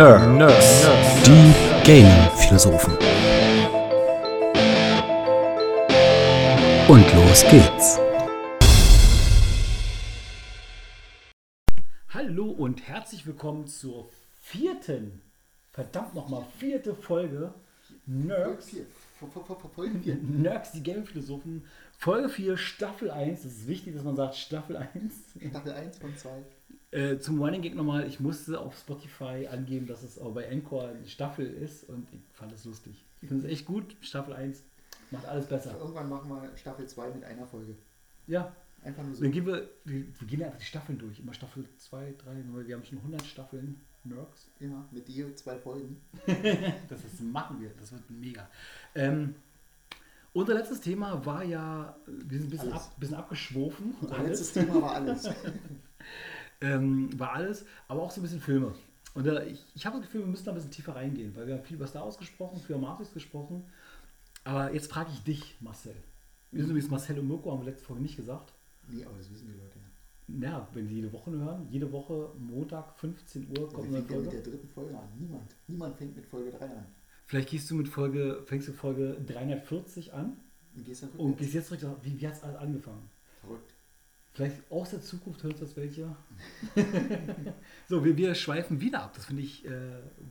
Nerd. Nerds. Die Gaming-Philosophen. Und los geht's. Hallo und herzlich willkommen zur vierten, verdammt nochmal, vierte Folge Nerds. Folge 4. Nerds, die Gaming-Philosophen. Folge 4, Staffel 1. Es ist wichtig, dass man sagt Staffel 1. Staffel 1 von 2. Äh, zum Running Gag nochmal, ich musste auf Spotify angeben, dass es auch bei Encore eine Staffel ist und ich fand es lustig. Ich finde es echt gut. Staffel 1 macht alles besser. Irgendwann machen wir Staffel 2 mit einer Folge. Ja, Einfach nur so. dann gehen wir, wir, wir gehen einfach die Staffeln durch. Immer Staffel 2, 3, weil wir haben schon 100 Staffeln. Nerds. Ja, mit je zwei Folgen. Das ist, machen wir, das wird mega. Ähm, unser letztes Thema war ja, wir sind ein bisschen, ab, bisschen abgeschwofen. Unser letztes Thema war alles. ähm, war alles, aber auch so ein bisschen Filme. Und äh, ich, ich habe das Gefühl, wir müssen da ein bisschen tiefer reingehen, weil wir haben viel über Star Wars gesprochen, viel über Matrix gesprochen. Aber jetzt frage ich dich, Marcel. Wir sind übrigens Marcel und Mirko, haben wir letzte Folge nicht gesagt. nee, aber das wissen die Leute ja. Ja, wenn die jede Woche hören, jede Woche Montag 15 Uhr kommt Wer eine ja mit Folge. der dritten Folge an? Niemand. Niemand fängt mit Folge 3 an. Vielleicht gehst du mit Folge, fängst du Folge 340 an Und gehst dann und gehst jetzt zurück, wie, wie hat es alles angefangen? Vielleicht aus der Zukunft hört das welche. so, wir, wir schweifen wieder ab. Das finde ich äh,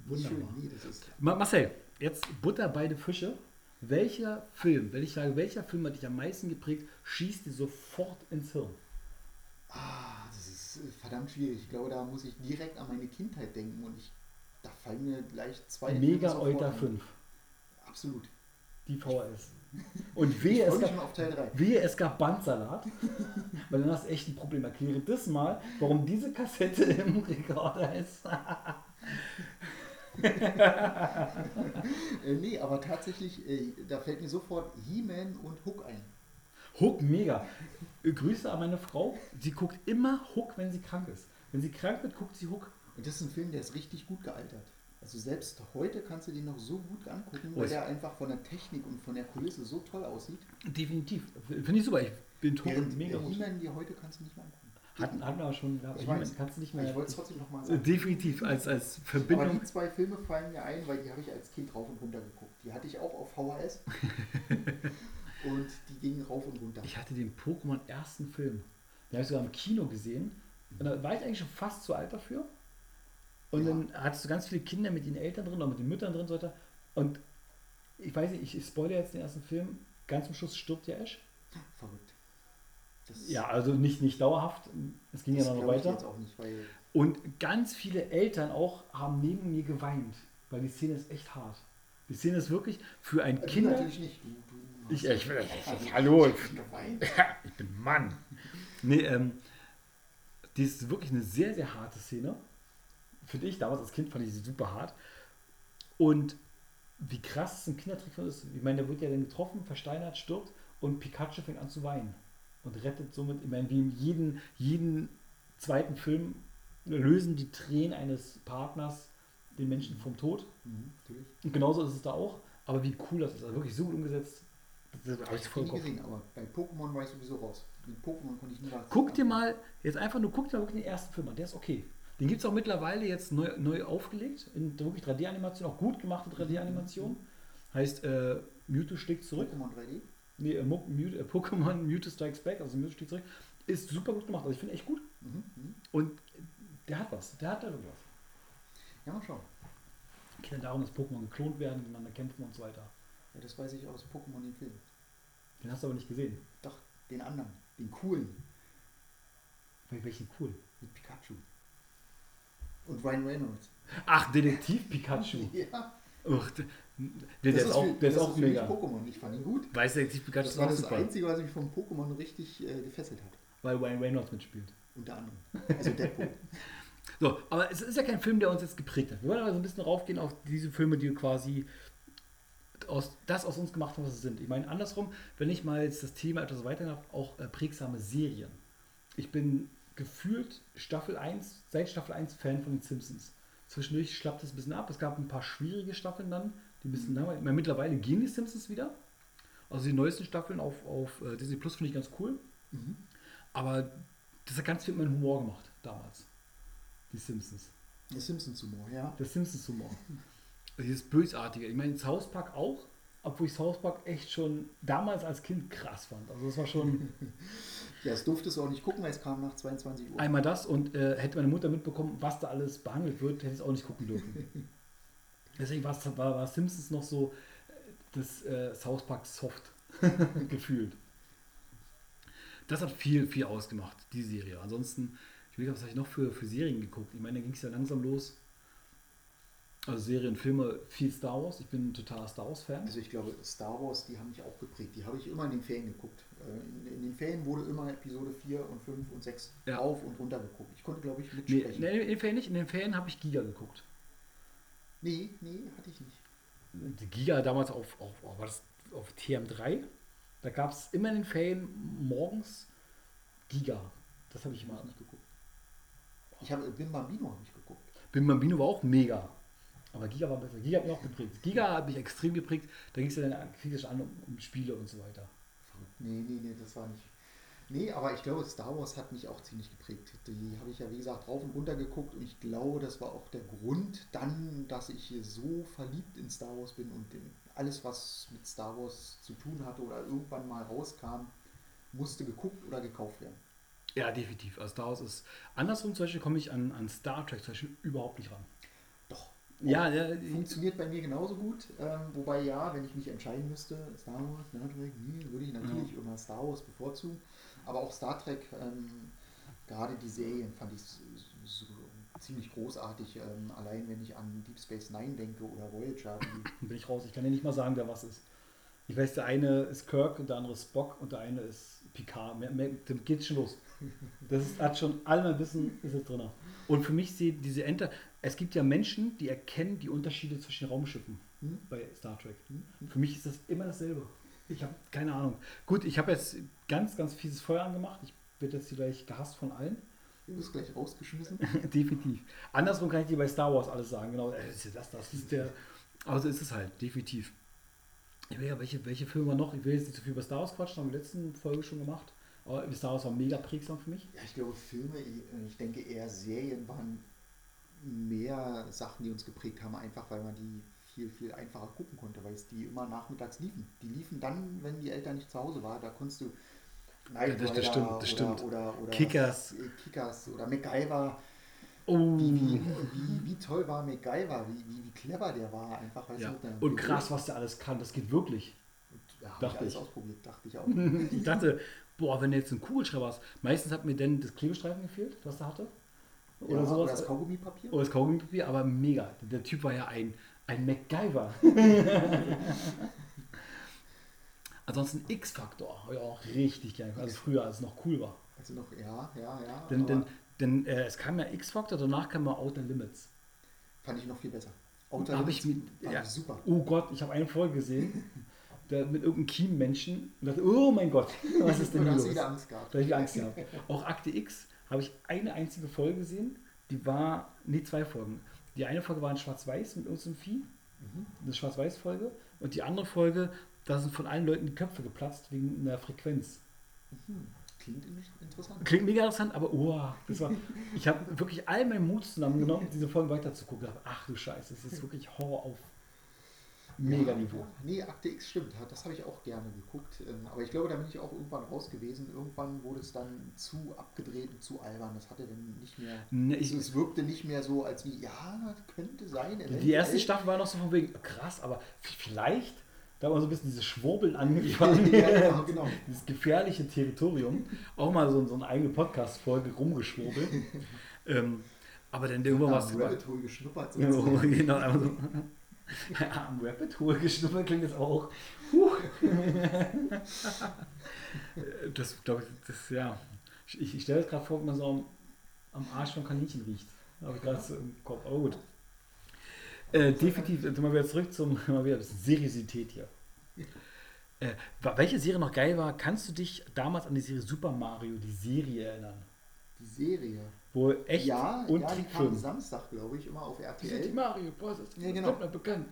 wunderbar. Schön. Ma Marcel, jetzt Butter beide Fische. Welcher Film, wenn ich sage, welcher Film hat dich am meisten geprägt, schießt dir sofort ins Hirn? Ah, das ist äh, verdammt schwierig. Ich glaube, da muss ich direkt an meine Kindheit denken und ich. Da fallen mir gleich zwei. Mega Euter ein. 5, Absolut. die VHS. Und wehe, es gab, auf Teil 3. wehe, es gab Bandsalat, weil dann hast du echt ein Problem. Erkläre das mal, warum diese Kassette im Rekorder ist. Äh, nee, aber tatsächlich, äh, da fällt mir sofort He-Man und Hook ein. Hook mega. Grüße an meine Frau. Sie guckt immer Hook, wenn sie krank ist. Wenn sie krank wird, guckt sie Hook. Und das ist ein Film, der ist richtig gut gealtert. Also selbst heute kannst du den noch so gut angucken, Oh, weil ich- der einfach von der Technik und von der Kulisse so toll aussieht. Definitiv. Finde ich super. Ich bin tot Während mega der. He-Man, die heute kannst du nicht mehr angucken. Hatten, hatten wir aber schon gehabt. Ich aber weiß. kannst du nicht Aber mehr. ich wollte es trotzdem nochmal sagen. Definitiv als, als Aber Verbindung. die zwei Filme fallen mir ein, weil die habe ich als Kind rauf und runter geguckt. Die hatte ich auch auf VHS. und die gingen rauf und runter. Ich hatte den Pokémon ersten Film. Den habe ich sogar im Kino gesehen. Und da war ich eigentlich schon fast zu alt dafür. Und Ja. dann hattest du ganz viele Kinder mit den Eltern drin oder mit den Müttern drin und so weiter. Und ich weiß nicht, ich, ich spoilere jetzt den ersten Film. Ganz zum Schluss stirbt ja Ash. Verrückt. Das, Ja, also nicht, nicht dauerhaft. Es ging ja noch glaub ich weiter. auch nicht, Und ganz viele Eltern auch haben neben mir geweint, weil die Szene ist echt hart. Die Szene ist wirklich für ein du Kinder. natürlich nicht. Du, du Ich, hast- ich, ich, Also, hallo, ich ich bin Mann. Nee, ähm, die ist wirklich eine sehr, sehr harte Szene. Finde ich, damals als Kind fand ich sie super hart. Und wie krass ein Kindertrick ist, ich meine, der wird ja dann getroffen, versteinert, stirbt und Pikachu fängt an zu weinen und rettet somit, ich meine, wie in jedem, jeden zweiten Film lösen die Tränen eines Partners den Menschen vom Tod. Mhm. Und genauso ist es da auch. Aber wie cool das ist, also wirklich so gut umgesetzt. Das habe ich voll gesehen, aber bei Pokémon war ich sowieso raus. Mit Pokémon konnte ich nie was. Guck dir mal, jetzt einfach nur, guck dir mal wirklich den ersten Film an, der ist okay. Den gibt es auch mittlerweile jetzt neu, neu aufgelegt, in wirklich 3D-Animation, auch gut gemachte 3D-Animation. Heißt, äh, Mewtwo schlägt zurück. Pokémon 3D? Nee, äh, Mew, äh, Pokémon Mewtwo Strikes Back, also Mewtwo schlägt zurück, ist super gut gemacht. Also ich finde echt gut. Mhm. Mhm. Und der hat was, der hat da wirklich was. Ja, mal schauen. Geht ja darum, dass Pokémon geklont werden, miteinander kämpfen und so weiter. Ja, das weiß ich aus Pokémon den Film. Den hast du aber nicht gesehen. Doch, den anderen. Den coolen. Wel- Welchen cool. Mit Pikachu. Und Ryan Reynolds. Ach, Detektiv Pikachu. Ja. Uch, der, der ist auch, der ist das auch mega. Pokémon. Ich fand ihn gut. Weiß Detektiv Pikachu Das ist war das super. Einzige, was mich vom Pokémon richtig äh, gefesselt hat. Weil Ryan Reynolds mitspielt. Unter anderem. Also Deadpool. So, aber es ist ja kein Film, der uns jetzt geprägt hat. Wir wollen aber so ein bisschen raufgehen auf diese Filme, die quasi aus, das aus uns gemacht haben, was sie sind. Ich meine, andersrum, wenn ich mal jetzt das Thema etwas weiter habe, auch äh, prägsame Serien. Ich bin gefühlt Staffel 1, seit Staffel 1 Fan von den Simpsons. Zwischendurch schlappt es ein bisschen ab. Es gab ein paar schwierige Staffeln dann, die ein bisschen langweilig. Mittlerweile gehen die Simpsons wieder. Also die neuesten Staffeln auf, auf äh, Disney Plus finde ich ganz cool. Mhm. Aber das hat ganz viel mit meinem Humor gemacht damals. Die Simpsons. Der Simpsons-Humor, ja. Der Simpsons-Humor. Dieses Bösartige. Ich meine, South Park auch, obwohl ich South Park echt schon damals als Kind krass fand. Also das war schon Ja, das durfte es auch nicht gucken, weil es kam nach 22 Uhr. einmal das und äh, hätte meine Mutter mitbekommen, was da alles behandelt wird, hätte ich es auch nicht gucken dürfen. Deswegen war, war Simpsons noch so äh, das äh, South Park Soft gefühlt. Das hat viel, viel ausgemacht, die Serie. Ansonsten, ich will was habe ich noch für, für Serien geguckt? Ich meine, da ging es ja langsam los. Also Serien, Filme, viel Star Wars. Ich bin ein totaler Star Wars-Fan. Also ich glaube, Star Wars, die haben mich auch geprägt. Die habe ich immer in den Ferien geguckt. Äh, In, in den Ferien wurde immer Episode 4 und 5 und 6 Ja. auf und runter geguckt. Ich konnte, glaube ich, Nee, mitsprechen. nee, in den Ferien nicht. In den Ferien habe ich Giga geguckt. nee, nee, hatte ich nicht. die Giga damals auf, auf, auf, war das auf TM3. Da gab es immer in den Ferien morgens Giga. Das habe ich mal. nicht geguckt. Ich habe Bim Bambino habe ich geguckt. Bim Bambino war auch mega. Aber Giga war besser. Giga hat mich auch geprägt. Giga hat mich extrem geprägt. Da ging es ja dann kritisch an um, um Spiele und so weiter. Nee, nee, nee, das war nicht. Nee, aber ich glaube, Star Wars hat mich auch ziemlich geprägt. Die habe ich ja, wie gesagt, rauf und runter geguckt und ich glaube, das war auch der Grund dann, dass ich hier so verliebt in Star Wars bin und alles, was mit Star Wars zu tun hatte oder irgendwann mal rauskam, musste geguckt oder gekauft werden. Ja, definitiv. Also Star Wars ist. Andersrum zum Beispiel komme ich an, an Star Trek zum Beispiel überhaupt nicht ran. Ja, ja, Funktioniert bei mir genauso gut. Ähm, wobei ja, wenn ich mich entscheiden müsste, Star Wars, Star Trek, nee, würde ich natürlich immer Star Wars bevorzugen. Aber auch Star Trek, ähm, gerade die Serien fand ich s- so ziemlich großartig. Ähm, allein wenn ich an Deep Space Nine denke oder Voyager. Bin ich raus. Ich kann dir nicht mal sagen, wer was ist. Ich weiß, der eine ist Kirk und der andere ist Spock und der eine ist Picard. Mehr, mehr, dann geht's schon los. Das ist, hat schon all mein Wissen ist es drin. Und für mich sieht diese Enter. Es gibt ja Menschen, die erkennen die Unterschiede zwischen Raumschiffen Hm? bei Star Trek. Hm? Für mich ist das immer dasselbe. Ich habe keine Ahnung. Gut, ich habe jetzt ganz, ganz fieses Feuer angemacht. Ich werde jetzt hier gleich gehasst von allen. du bist gleich rausgeschmissen. definitiv. Andersrum kann ich dir bei Star Wars alles sagen. Genau, äh, das ist das, das ist der. Also ist es halt, definitiv. Ja, welche, welche Filme noch? Ich will jetzt nicht zu viel über Star Wars quatschen, haben wir in der letzten Folge schon gemacht. Aber Star Wars war mega prägsam für mich. Ja, ich glaube, Filme, äh, ich denke eher Serien waren mehr Sachen, die uns geprägt haben, einfach weil man die viel, viel einfacher gucken konnte, weil es die immer nachmittags liefen. Die liefen dann, wenn die Eltern nicht zu Hause waren, da konntest du Knight das Rider stimmt, das oder, stimmt. Oder, oder Kickers. äh, Kickers oder MacGyver. Oh. Wie, wie, wie, wie toll war MacGyver, wie, wie, wie clever der war, einfach weil Ja. Und krass, was der alles kann. Das geht wirklich. Ja, dachte ich alles ich. ausprobiert, dachte ich auch. Ich dachte, boah, wenn du jetzt einen Kugelschreiber hast. Meistens hat mir denn das Klebestreifen gefehlt, was der hatte. Oder ja, sowas. Oder das Kaugummipapier. Oder das Kaugummipapier, aber mega. Der Typ war ja ein, ein MacGyver. Ansonsten X-Factor habe ich auch richtig gerne. Also früher, als es noch cool war. Also noch, ja, ja, ja. Denn, denn, denn äh, es kam ja X-Factor, danach kam ja Outer Limits. fand ich noch viel besser. Outer Hab ich Limits mit- ja. super. Oh Gott, ich habe eine Folge gesehen, der mit irgendeinem Kiem-Menschen und dachte, oh mein Gott, was ist denn da hier los? wieder Angst gehabt. Da habe ich Angst gehabt. Auch Akte X habe ich eine einzige Folge gesehen, die war, nee, zwei Folgen. Die eine Folge war in Schwarz-Weiß mit irgendeinem Vieh, Mhm. eine Schwarz-Weiß-Folge. Und die andere Folge, da sind von allen Leuten die Köpfe geplatzt wegen einer Frequenz. Mhm. Klingt in- interessant. Klingt mega interessant, aber oh, das war, ich habe wirklich all meinen Mut zusammengenommen, diese Folgen weiterzugucken. Ach du Scheiße, das ist wirklich Horror auf Mega-Niveau. Nee, Akte X stimmt, das habe ich auch gerne geguckt. Ähm, Aber ich glaube, da bin ich auch irgendwann raus gewesen. Irgendwann wurde es dann zu abgedreht und zu albern. Das hatte dann nicht mehr. Ne, Es, ich, es wirkte nicht mehr so, als wie, ja, könnte sein. die erste. Staffel war noch so von wegen, krass, aber vielleicht, da war so ein bisschen dieses Schwurbeln angefangen. ja, genau, genau. dieses gefährliche Territorium. Auch mal so, so eine eigene Podcast-Folge rumgeschwurbelt. ähm, aber dann irgendwann am Rabbit Hole geschnuppert. Genau, einfach so. Am Rapid Hole geschnuppert klingt das auch. Das glaube ich, das, ja. Ich, ich stelle es gerade vor, wie man so am, am Arsch von Kaninchen riecht. Habe ich gerade so im Kopf. Aber gut. Äh, definitiv, jetzt mal wieder zurück zum mal wieder Seriosität hier. Äh, welche Serie noch geil war, kannst du dich damals an die Serie Super Mario, die Serie erinnern? Die Serie. Wo echt ja, und ja, die kam. Samstag, glaube ich, immer auf Die RTL. Mario Bros. ist Ja, genau. bekannt.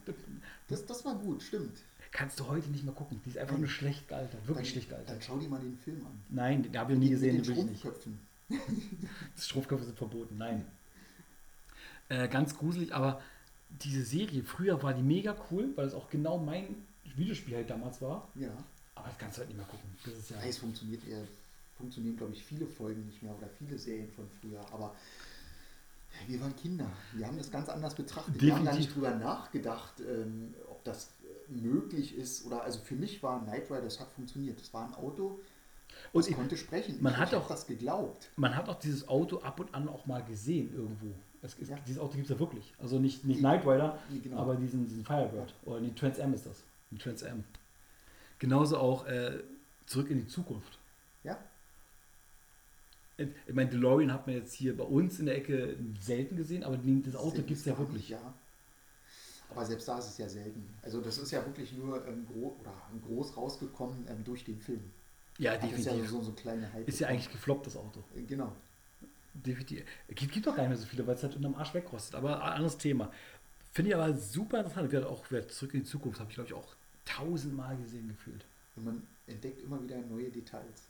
Das, das war gut, stimmt. Kannst du heute nicht mehr gucken. Die ist einfach nur schlecht gealtert. Wirklich dann, schlecht gealtert. Dann schau dir mal den Film an. Nein, den habe ich noch nie Mit gesehen, den den will ich nicht. Strumpfköpfen. Strumpfköpfe sind verboten, nein. Äh, ganz gruselig, aber diese Serie, früher war die mega cool, weil es auch genau mein Videospiel halt damals war. Ja. Aber das kannst du halt nicht mehr gucken. Das ist ja. Ja, es funktioniert eher, funktionieren, glaube ich, viele Folgen nicht mehr oder viele Serien von früher. Aber wir waren Kinder. Wir haben das ganz anders betrachtet. Wir haben da Definitiv. nicht drüber nachgedacht, ähm, ob das äh, möglich ist. Oder also für mich war Knight Rider, das hat funktioniert. Das war ein Auto, Und ich- konnte sprechen. man ich, hat auch- das geglaubt. Man hat auch dieses Auto ab und an auch mal gesehen irgendwo. Es ist, Ja. Dieses Auto gibt es ja wirklich. Also nicht, nicht Knight Rider, Nee, genau. aber diesen, diesen Firebird. Oder die Trans Am ist das. Die Trans Am. Genauso auch äh, zurück in die Zukunft. Ich meine, DeLorean hat man jetzt hier bei uns in der Ecke selten gesehen, aber das Auto gibt es ja wirklich. ja. Aber selbst da ist es ja selten. Also das ist ja wirklich nur ähm, gro groß rausgekommen ähm, durch den Film. Ja, Das ist ja definitiv. so, so ein kleiner Hype. Ist ja eigentlich gefloppt, das Auto. Äh, Genau. Definitiv. Es gibt, gibt doch gar nicht mehr so viele, weil es halt unterm Arsch wegrostet. Aber ein anderes Thema. Finde ich aber super interessant. Wird auch wird zurück in die Zukunft, habe ich glaube ich auch tausendmal gesehen gefühlt. Und man entdeckt immer wieder neue Details,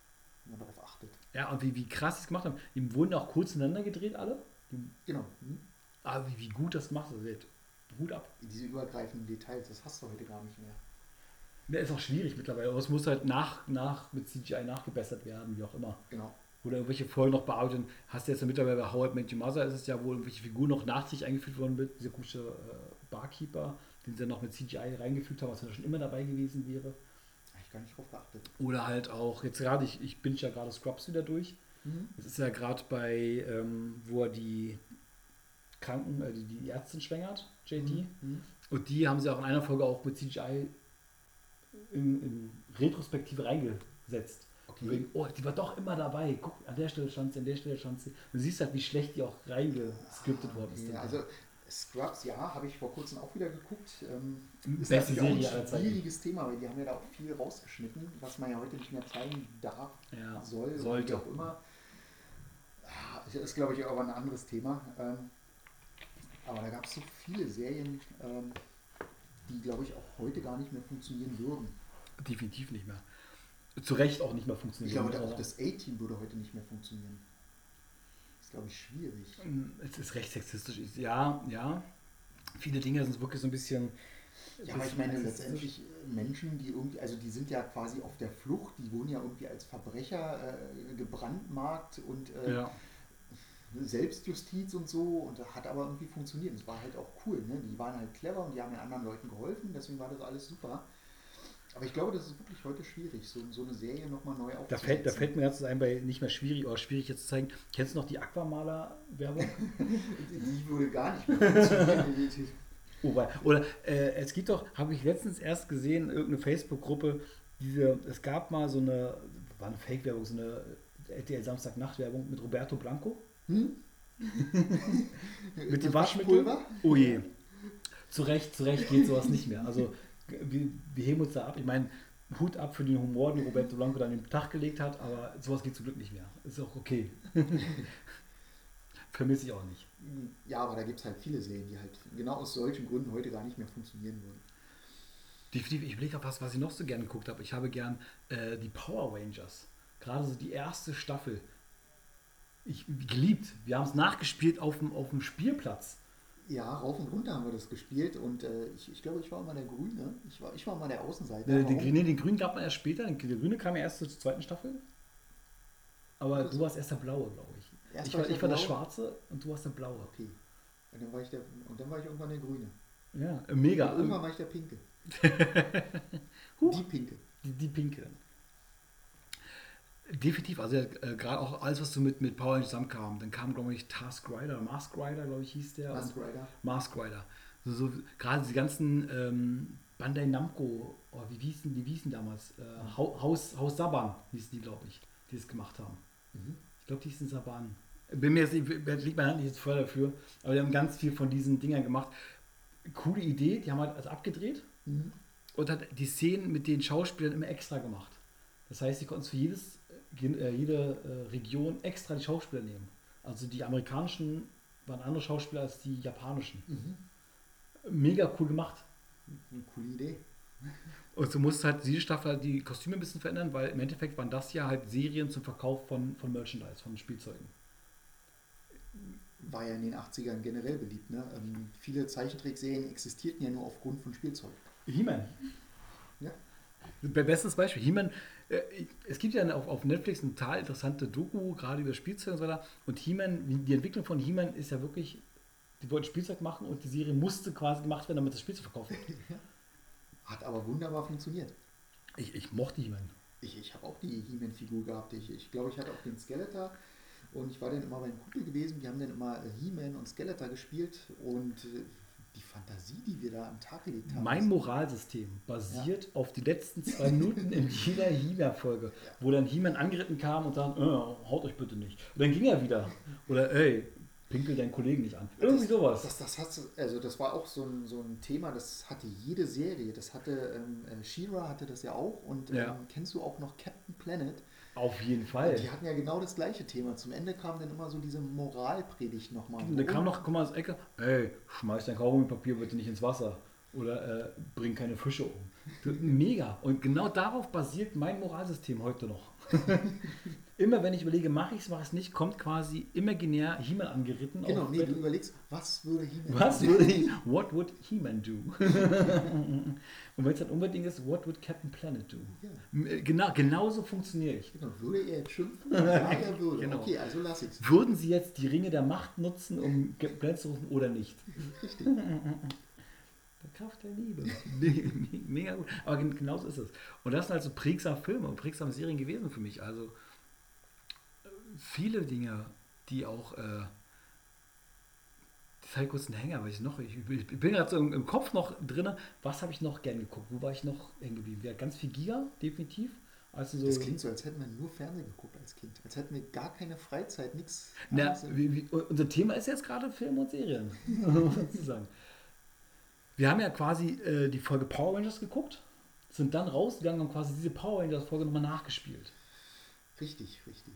wenn man darauf achtet. Ja, und wie, wie krass sie es gemacht haben. Die wurden auch kurz ineinander gedreht, alle. Die, Genau. Hm? aber wie, wie gut das gemacht ist. Hut ab. Diese übergreifenden Details, das hast du heute gar nicht mehr. Ja, ist auch schwierig mittlerweile. Aber es muss halt nach, nach mit CGI nachgebessert werden, wie auch immer. Genau. Oder irgendwelche Folgen noch bearbeitet. Hast du jetzt mittlerweile bei How I Met Your Mother ist es ja, wo irgendwelche Figuren noch nachträglich eingefügt worden sind. Dieser komische äh, Barkeeper, den sie dann noch mit CGI reingefügt haben, was ja schon immer dabei gewesen wäre. Ich gar nicht drauf geachtet. Oder halt auch, jetzt gerade, ich, ich bin ja gerade Scrubs wieder durch. Mhm. Das ist ja gerade bei, ähm, wo er die Kranken, äh, die, die Ärztin schwängert, JD. Mhm. Und die haben sie auch in einer Folge auch mit CGI in, in Retrospektive reingesetzt. Okay. Wegen, oh, die war doch immer dabei. Guck, an der Stelle stand sie, an der Stelle stand sie. Du siehst halt, wie schlecht die auch reingescriptet worden ist. Dann. also Scrubs, ja, habe ich vor kurzem auch wieder geguckt. Ähm, ist Beste natürlich auch ein schwieriges Thema, weil die haben ja da auch viel rausgeschnitten, was man ja heute nicht mehr zeigen darf, ja, soll, sollte. wie auch immer. Das ist, glaube ich, aber ein anderes Thema. Ähm, aber da gab es so viele Serien, ähm, die, glaube ich, auch heute gar nicht mehr funktionieren würden. Definitiv nicht mehr. Zu Recht auch nicht mehr Ich funktioniert. glaube, auch das A-Team würde heute nicht mehr funktionieren. Ist, glaube ich, schwierig. Es ist recht sexistisch. Ja, ja. Viele Dinge sind wirklich so ein bisschen. Ja, aber ich meine letztendlich äh, Menschen, die irgendwie, also die sind ja quasi auf der Flucht, die wurden ja irgendwie als Verbrecher äh, gebrandmarkt und äh, Ja. Selbstjustiz und so und hat aber irgendwie funktioniert. Es war halt auch cool, ne? Die waren halt clever und die haben den anderen Leuten geholfen, deswegen war das alles super. Aber ich glaube, das ist wirklich heute schwierig, so, so eine Serie nochmal neu aufzusetzen. Da fällt, da fällt mir ganz ein, bei nicht mehr schwierig oder schwierig jetzt zu zeigen. Kennst du noch die Aquamaler-Werbung? Die würde gar nicht mehr funktionieren. Oh, weil- Oder äh, es gibt doch, habe ich letztens erst gesehen, irgendeine Facebook-Gruppe, diese, es gab mal so eine, war eine Fake-Werbung, so eine RTL Samstagnacht-Werbung mit Roberto Blanco. hm? Mit dem Waschmittel? Oh je. Zu Recht, zu Recht geht sowas nicht mehr. Also wir, wir heben uns da ab. Ich meine, Hut ab für den Humor, den Roberto Blanco dann den Tag gelegt hat, aber sowas geht zum Glück nicht mehr. Ist auch okay. Vermisse ich auch nicht. Ja, aber da gibt es halt viele Serien, die halt genau aus solchen Gründen heute gar nicht mehr funktionieren würden. Definitiv, ich überlege auf was, was ich noch so gerne geguckt habe. Ich habe gern äh, die Power Rangers. Gerade so die erste Staffel. Ich geliebt. Wir haben es nachgespielt auf dem, auf dem Spielplatz. Ja, rauf und runter haben wir das gespielt und äh, ich, ich glaube, ich war immer der Grüne. Ich war, ich war immer der Außenseiter. Äh, den, nee, den Grünen gab man erst später. Der Grüne kam ja erst zur zweiten Staffel. Aber Das- du warst erst der Blaue, glaube ich. Erst ich war ich war der. Schwarze und du warst der Blaue. Okay. Und dann war ich der und dann war ich irgendwann der Grüne. Ja, äh, mega. Und irgendwann war ich der Pinke. Die Pinke. Die, die Pinke. Definitiv, also äh, gerade auch alles, was so mit, mit Power zusammenkam. Dann kam, glaube ich, Task Rider, Mask Rider, glaube ich, hieß der. Mask Rider. Mask Rider. So, so, gerade die ganzen ähm, Bandai Namco, oh, wie hießen die hießen damals? Äh, Hau- Haus, Haus Saban hießen die, glaube ich, die es gemacht haben. Mhm. Ich glaube, die hießen Saban. Bin mir jetzt, liegt meine Hand nicht jetzt voll dafür, aber die haben ganz viel von diesen Dingern gemacht. Coole Idee, die haben halt also abgedreht Mhm. und hat die Szenen mit den Schauspielern immer extra gemacht. Das heißt, sie konnten für jedes, jede äh, Region extra die Schauspieler nehmen. Also die amerikanischen waren andere Schauspieler als die japanischen. Mhm. Mega cool gemacht. Eine coole Idee. Und so musste halt diese Staffel halt die Kostüme ein bisschen verändern, weil im Endeffekt waren das ja halt Serien zum Verkauf von, von Merchandise, von Spielzeugen. war ja in den 80ern generell beliebt. Ne? Ähm, viele Zeichentrickserien existierten ja nur aufgrund von Spielzeug. He-Man. Ja. Be- Bestes Beispiel. He-Man, äh, es gibt ja auf, auf Netflix eine total interessante Doku, gerade über Spielzeug und so weiter. Und He-Man, die Entwicklung von He-Man ist ja wirklich, die wollten Spielzeug machen und die Serie musste quasi gemacht werden, damit das Spielzeug verkauft wird. Hat aber wunderbar funktioniert. Ich, ich mochte He-Man. Ich, ich habe auch die He-Man-Figur gehabt. Ich, ich glaube, ich hatte auch den Skeletor. Und ich war dann immer beim Kumpel gewesen. Wir haben dann immer äh, He-Man und Skeletor gespielt. Und äh, die Fantasie, die wir da am Tag gelegt haben. Mein Moralsystem basiert auf die letzten zwei Minuten in jeder He-Man-Folge, wo dann He-Man angeritten kam und sagt, äh, haut euch bitte nicht. Und dann ging er wieder. Oder ey, pinkel deinen Kollegen nicht an. Irgendwie das, sowas. Das, das, hat, also das war auch so ein, so ein Thema, das hatte jede Serie. Das hatte, ähm, äh, She-Ra hatte das ja auch. Und Ja. ähm, kennst du auch noch Captain Planet? Auf jeden Und Fall. die hatten ja genau das gleiche Thema. Zum Ende kam dann immer so diese Moralpredigt nochmal. Und da kam noch, komm mal aus der Ecke, ey, schmeiß dein Kaugummipapier bitte nicht ins Wasser. Oder äh, bring keine Fische um. Mega. Und genau darauf basiert mein Moralsystem heute noch. immer wenn ich überlege, mache ich es, mache ich es nicht, kommt quasi imaginär He-Man angeritten. Genau, auf nee, du überlegst, was würde He-Man Was tun? würde he, what would He-Man do? Und wenn es dann unbedingt ist, what would Captain Planet do? Ja. Genau, genauso funktioniere ich. Genau, würde er jetzt schimpfen? Ja, er würde. Genau. Okay, also lass ich's. Würden Sie jetzt die Ringe der Macht nutzen, um Planet zu rufen oder nicht? Richtig. Der Kraft der Liebe. Me- me- Mega gut. Aber gen- genauso ist es. Und das sind halt so prägsame Filme und prägsame Serien gewesen für mich. Also viele Dinge, die auch. Äh, das halt kurz einen Hänger, weil ich noch. Ich, ich bin gerade so im, im Kopf noch drin. Was habe ich noch gern geguckt? Wo war ich noch hängen geblieben? Ja, ganz viel Giga, definitiv. Also so, Das klingt so, als hätten wir nur Fernsehen geguckt als Kind. Als hätten wir gar keine Freizeit, nichts. Na, anderes im- wie, wie, unser Thema ist jetzt gerade Film und Serien. sozusagen. Wir haben ja quasi äh, die Folge Power Rangers geguckt, sind dann rausgegangen und quasi diese Power Rangers Folge nochmal nachgespielt. Richtig, richtig.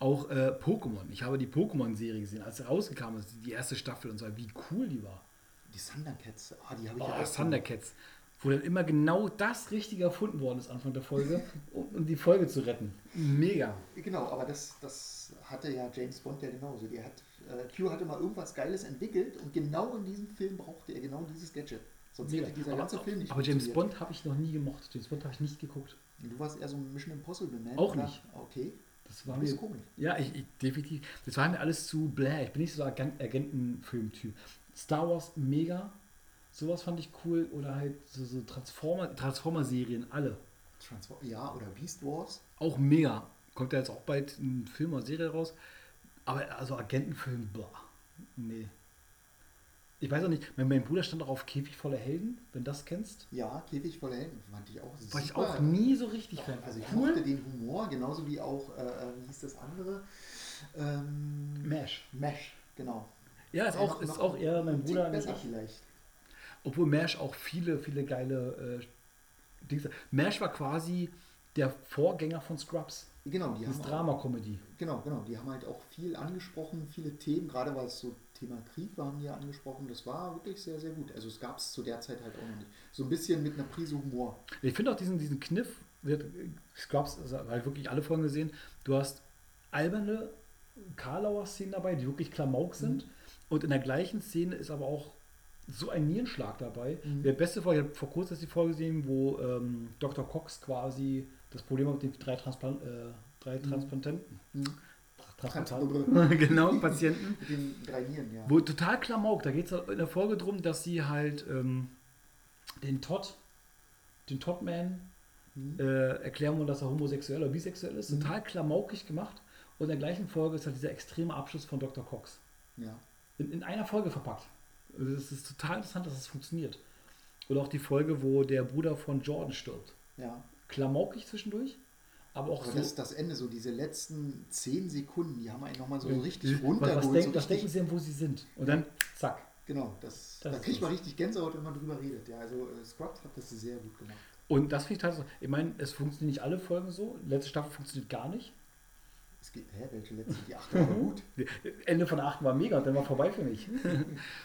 Auch äh, Pokémon. Ich habe die Pokémon-Serie gesehen, als sie rauskam, also die erste Staffel und so, wie cool die war. Die Thundercats, ah, die habe ich Oh, ja auch Thundercats. Wo dann immer genau das Richtige erfunden worden ist Anfang der Folge, um, um die Folge zu retten. Mega. Genau, aber das, das hatte ja James Bond ja genauso. Die hat, äh, Q hatte mal irgendwas Geiles entwickelt und genau in diesem Film brauchte er genau dieses Gadget. Sonst Mega. hätte dieser Aber, ganze Film nicht aber James. Bond habe ich noch nie gemocht. James Bond habe ich nicht geguckt. Du warst eher so ein Mission Impossible Man. Auch oder? nicht. Okay. Das war Das mir komisch. Ja, ich, ich definitiv. Das war mir alles zu bläh. Ich bin nicht so ein Agent- Agentenfilm-Typ. Star Wars mega. Sowas fand ich cool. Oder halt so, so Transformer, Transformer-Serien, alle. Transform ja, oder Beast Wars. Auch mega. Kommt ja jetzt auch bald ein Film oder Serie raus. Aber also Agentenfilm, boah. Nee. Ich weiß auch nicht, mein, mein Bruder stand auch auf Käfig voller Helden, wenn du das kennst. Ja, Käfig voller Helden. Fand ich auch War ich super. auch nie so richtig Fan. Also ich cool. mochte den Humor, genauso wie auch, äh, äh, wie hieß das andere? Ähm, Mash. Mesh, genau. Ja, ist auch, Noch- ist noch auch eher mein Bruder. besser vielleicht. Obwohl Mash auch viele, viele geile äh, Dings. Mash war quasi der Vorgänger von Scrubs. Genau, die Das haben Drama-Comedy. Genau, genau. Die haben halt auch viel angesprochen, viele Themen, gerade weil es so Thema Krieg war, haben die ja angesprochen. Das war wirklich sehr, sehr gut. Also es gab es zu der Zeit halt auch noch nicht. So ein bisschen mit einer Prise Humor. Ich finde auch diesen, diesen Kniff, wird Scrubs, also halt wirklich alle Folgen gesehen, du hast alberne Karlauer Szenen dabei, die wirklich Klamauk sind. Und in der gleichen Szene ist aber auch so ein Nierenschlag dabei. Mhm. Der beste Folge, ich habe vor kurzem die Folge gesehen, wo ähm, Dr. Cox quasi das Problem hat mit den drei, Transplan äh, drei Transplantanten. Mhm. Genau, Patienten. Mit den drei Nieren, ja. Wo total Klamauk, da geht es in der Folge drum, dass sie halt ähm, den Todd, den Toddman Mhm. äh, erklären wollen, dass er homosexuell oder bisexuell ist. Mhm. Total klamaukig gemacht. Und in der gleichen Folge ist halt dieser extreme Abschluss von Dr. Cox. ja. In, in einer Folge verpackt. Also Es ist total interessant, dass es funktioniert. Oder auch die Folge, wo der Bruder von Jordan stirbt. Ja. Klamaukig zwischendurch, aber auch Aber so. das, das Ende, so diese letzten zehn Sekunden, die haben einen nochmal so richtig was, runtergeholt. was, denk, so was denken richtig, sie denn, wo sie sind? Und dann zack. genau, das, Das da kriegt man richtig Gänsehaut, wenn man drüber redet. Ja, also äh, Scrubs hat das sehr gut gemacht. Und das finde ich tatsächlich, ich meine, es funktionieren nicht alle Folgen so. Letzte Staffel funktioniert gar nicht. Es geht, hä, welche letzte? Die achte war gut. Ende von der 8 war mega dann war vorbei für mich.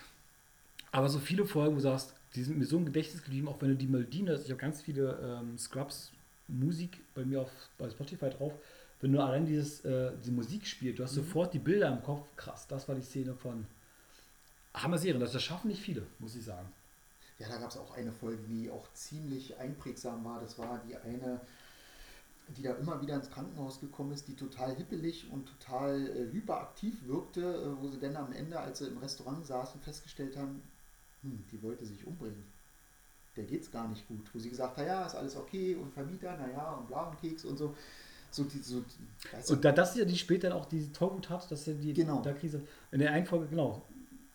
Aber so viele Folgen, wo du sagst, die sind mir so im Gedächtnis geblieben, auch wenn du die Melodien hast. Ich habe ganz viele ähm, Scrubs Musik bei mir auf, bei Spotify drauf. wenn du allein dieses, äh, die Musik spielst, du hast Mhm. sofort die Bilder im Kopf. Krass, das war die Szene von Hammer Serien. Das, das schaffen nicht viele, muss ich sagen. Ja, da gab es auch eine Folge, die auch ziemlich einprägsam war. Das war die eine, die da immer wieder ins Krankenhaus gekommen ist, die total hippelig und total äh, hyperaktiv wirkte, äh, wo sie dann am Ende, als sie im Restaurant saßen, festgestellt haben, hm, die wollte sich umbringen. Der geht's gar nicht gut. Wo sie gesagt hat, ja, ist alles okay und Vermieter, naja, und bla und Keks und so. So die, so, Und da, das ist ja die später auch diese Tollwut hat, dass ja die Genau. da Krise. In der einen Folge, genau.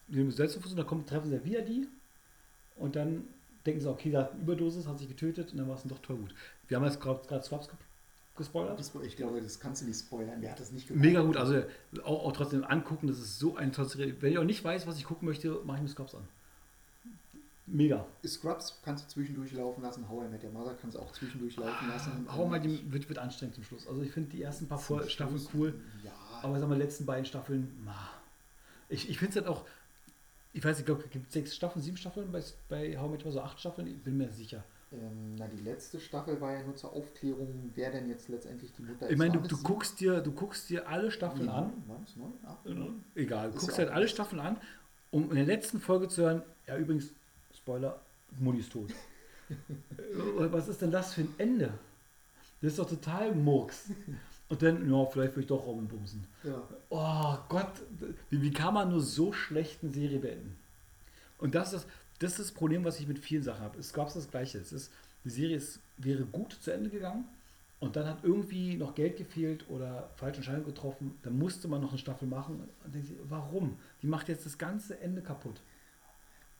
Die Selbstbewusstsein, und dann kommen, treffen sie ja wieder die und dann denken sie, okay, da hat eine Überdosis, hat sich getötet und dann war es dann doch Tollwut. Wir haben jetzt gerade gerade Swaps ge gespoilert. ich glaube, das kannst du nicht spoilern. Wer hat das nicht gemacht? Mega gut, also auch, auch trotzdem angucken, das ist so ein tolles. Wenn ich auch nicht weiß, was ich gucken möchte, mache ich mir Scrubs an. Mega. Scrubs kannst du zwischendurch laufen lassen, How I Met Your Mother kannst du auch zwischendurch laufen lassen. Hau mal, die wird, wird anstrengend zum Schluss. Also ich finde die ersten paar Vor- Staffeln Schluss, cool. Ja, Aber sagen wir, die letzten beiden Staffeln, ma. ich, ich finde es halt auch, ich weiß, ich glaube, es gibt sechs Staffeln, sieben Staffeln bei, bei How I Met Your Mother, so acht Staffeln, ich bin mir sicher. ähm, na, die letzte Staffel war ja nur zur Aufklärung, wer denn jetzt letztendlich die Mutter Ich meine, du, du es guckst dir, du guckst dir alle Staffeln sieben? an, es neun? Acht? egal, du Ist guckst ja halt alle nicht. Staffeln an, um in der letzten Folge zu hören, ja übrigens, Spoiler, Mutti ist tot. Äh, Was ist denn das für ein Ende? Das ist doch total Murks. Und dann, ja, vielleicht will ich doch Robin bumsen. Ja. Oh Gott, wie, wie kann man nur so schlecht eine Serie beenden? Und das ist, das ist das Problem, was ich mit vielen Sachen habe. Es gab das Gleiche. Es ist, die Serie ist, wäre gut zu Ende gegangen und dann hat irgendwie noch Geld gefehlt oder falsche Entscheidung getroffen. Dann musste man noch eine Staffel machen. Und denkt sich, warum? Die macht jetzt das ganze Ende kaputt.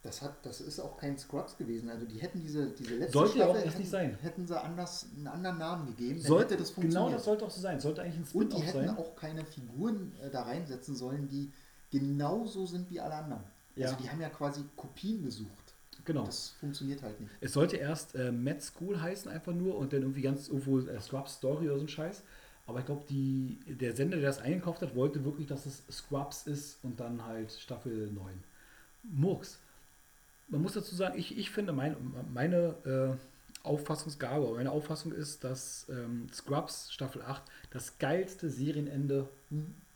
Das, hat, das ist auch kein Scrubs gewesen. Also die hätten diese, diese letzte Sollte ja auch Staffel erst nicht hätten, sein. hätten sie anders, einen anderen Namen gegeben, dann Sollte, hätte das genau funktioniert. das sollte auch so sein. Sollte eigentlich ein Und die hätten sein. auch keine Figuren äh, da reinsetzen sollen, die genauso sind wie alle anderen. Ja. Also die haben ja quasi Kopien gesucht. Genau. Das funktioniert halt nicht. Es sollte erst äh, Mad School heißen, einfach nur, und dann irgendwie ganz irgendwo äh, Scrubs Story oder so ein Scheiß. Aber ich glaube, der Sender, der das eingekauft hat, wollte wirklich, dass es Scrubs ist und dann halt Staffel 9. Murks. Man muss dazu sagen, ich, ich finde, mein, meine äh, Auffassungsgabe, meine Auffassung ist, dass ähm, Scrubs Staffel 8 das geilste Serienende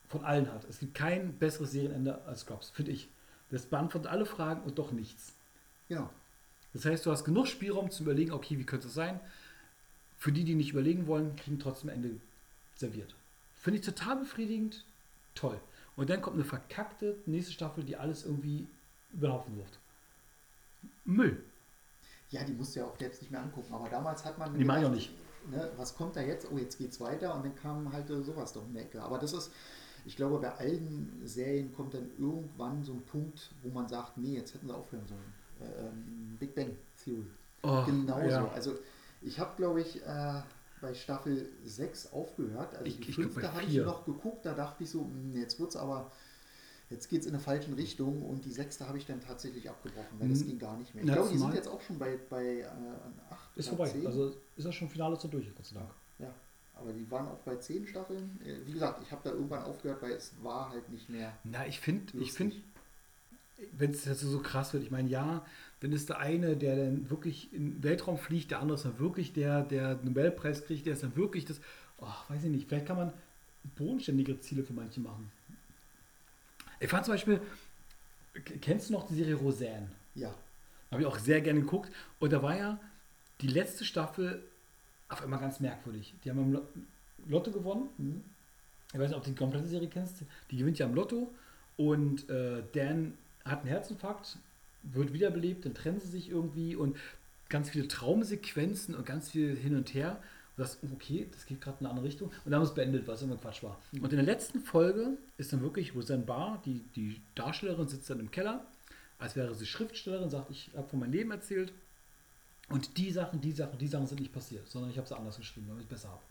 von allen hat. Es gibt kein besseres Serienende als Scrubs, finde ich. Das beantwortet alle Fragen und doch nichts. Genau. Das heißt, du hast genug Spielraum zu überlegen, okay, wie könnte es sein? Für die, die nicht überlegen wollen, kriegen trotzdem Ende serviert. Finde ich total befriedigend, toll. Und dann kommt eine verkackte nächste Staffel, die alles irgendwie über den Haufen wirft. Müll. Ja, die musst du ja auch jetzt nicht mehr angucken. Aber damals hat man. Die ich auch gedacht, Ne, was kommt da jetzt? Oh, jetzt geht's weiter. Und dann kam halt äh, sowas doch in der Ecke. Aber das ist, ich glaube, bei allen Serien kommt dann irgendwann so ein Punkt, wo man sagt, nee, jetzt hätten sie aufhören sollen. Äh, ähm, Big Bang Theory. Oh, Genauso. ja. Also ich habe, glaube ich, äh, bei Staffel 6 aufgehört. Also Ich- die fünfte habe ich noch geguckt, da dachte ich so, hm, jetzt wird's aber, jetzt geht es in eine falsche Richtung und die sechste habe ich dann tatsächlich abgebrochen, weil das ging gar nicht mehr. Ich glaube, die sind jetzt auch schon bei, bei äh, 8 Ist vorbei. 10. Also ist das schon Finale zur durch, Gott sei Dank. ja, aber die waren auch bei 10 Staffeln. Äh, Wie gesagt, ich habe da irgendwann aufgehört, weil es war halt nicht mehr Na, ich finde, ich finde, wenn es jetzt so krass wird, ich meine, ja, dann ist der eine, der dann wirklich in den Weltraum fliegt, der andere ist dann wirklich der, der Nobelpreis kriegt, der ist dann wirklich das, oh, weiß ich nicht, vielleicht kann man bodenständigere Ziele für manche machen. Ich fand zum Beispiel, kennst du noch die Serie Roseanne? Ja, Habe ich auch sehr gerne geguckt. Und da war ja die letzte Staffel auf einmal ganz merkwürdig. Die haben am Lo- Lotto gewonnen. Mhm. Ich weiß nicht, ob du die komplette Serie kennst. Die gewinnt ja am Lotto. Und äh, Dan hat einen Herzinfarkt, wird wiederbelebt, dann trennen sie sich irgendwie und ganz viele Traumsequenzen und ganz viel hin und her. Und das, okay, das geht gerade in eine andere Richtung. Und dann haben es beendet, was immer Quatsch war. Und in der letzten Folge ist dann wirklich Roseanne Barr, die, die Darstellerin, sitzt dann im Keller, als wäre sie Schriftstellerin, sagt, ich habe von meinem Leben erzählt. Und die Sachen, die Sachen, die Sachen sind nicht passiert, sondern ich habe sie anders geschrieben, damit ich es besser habe.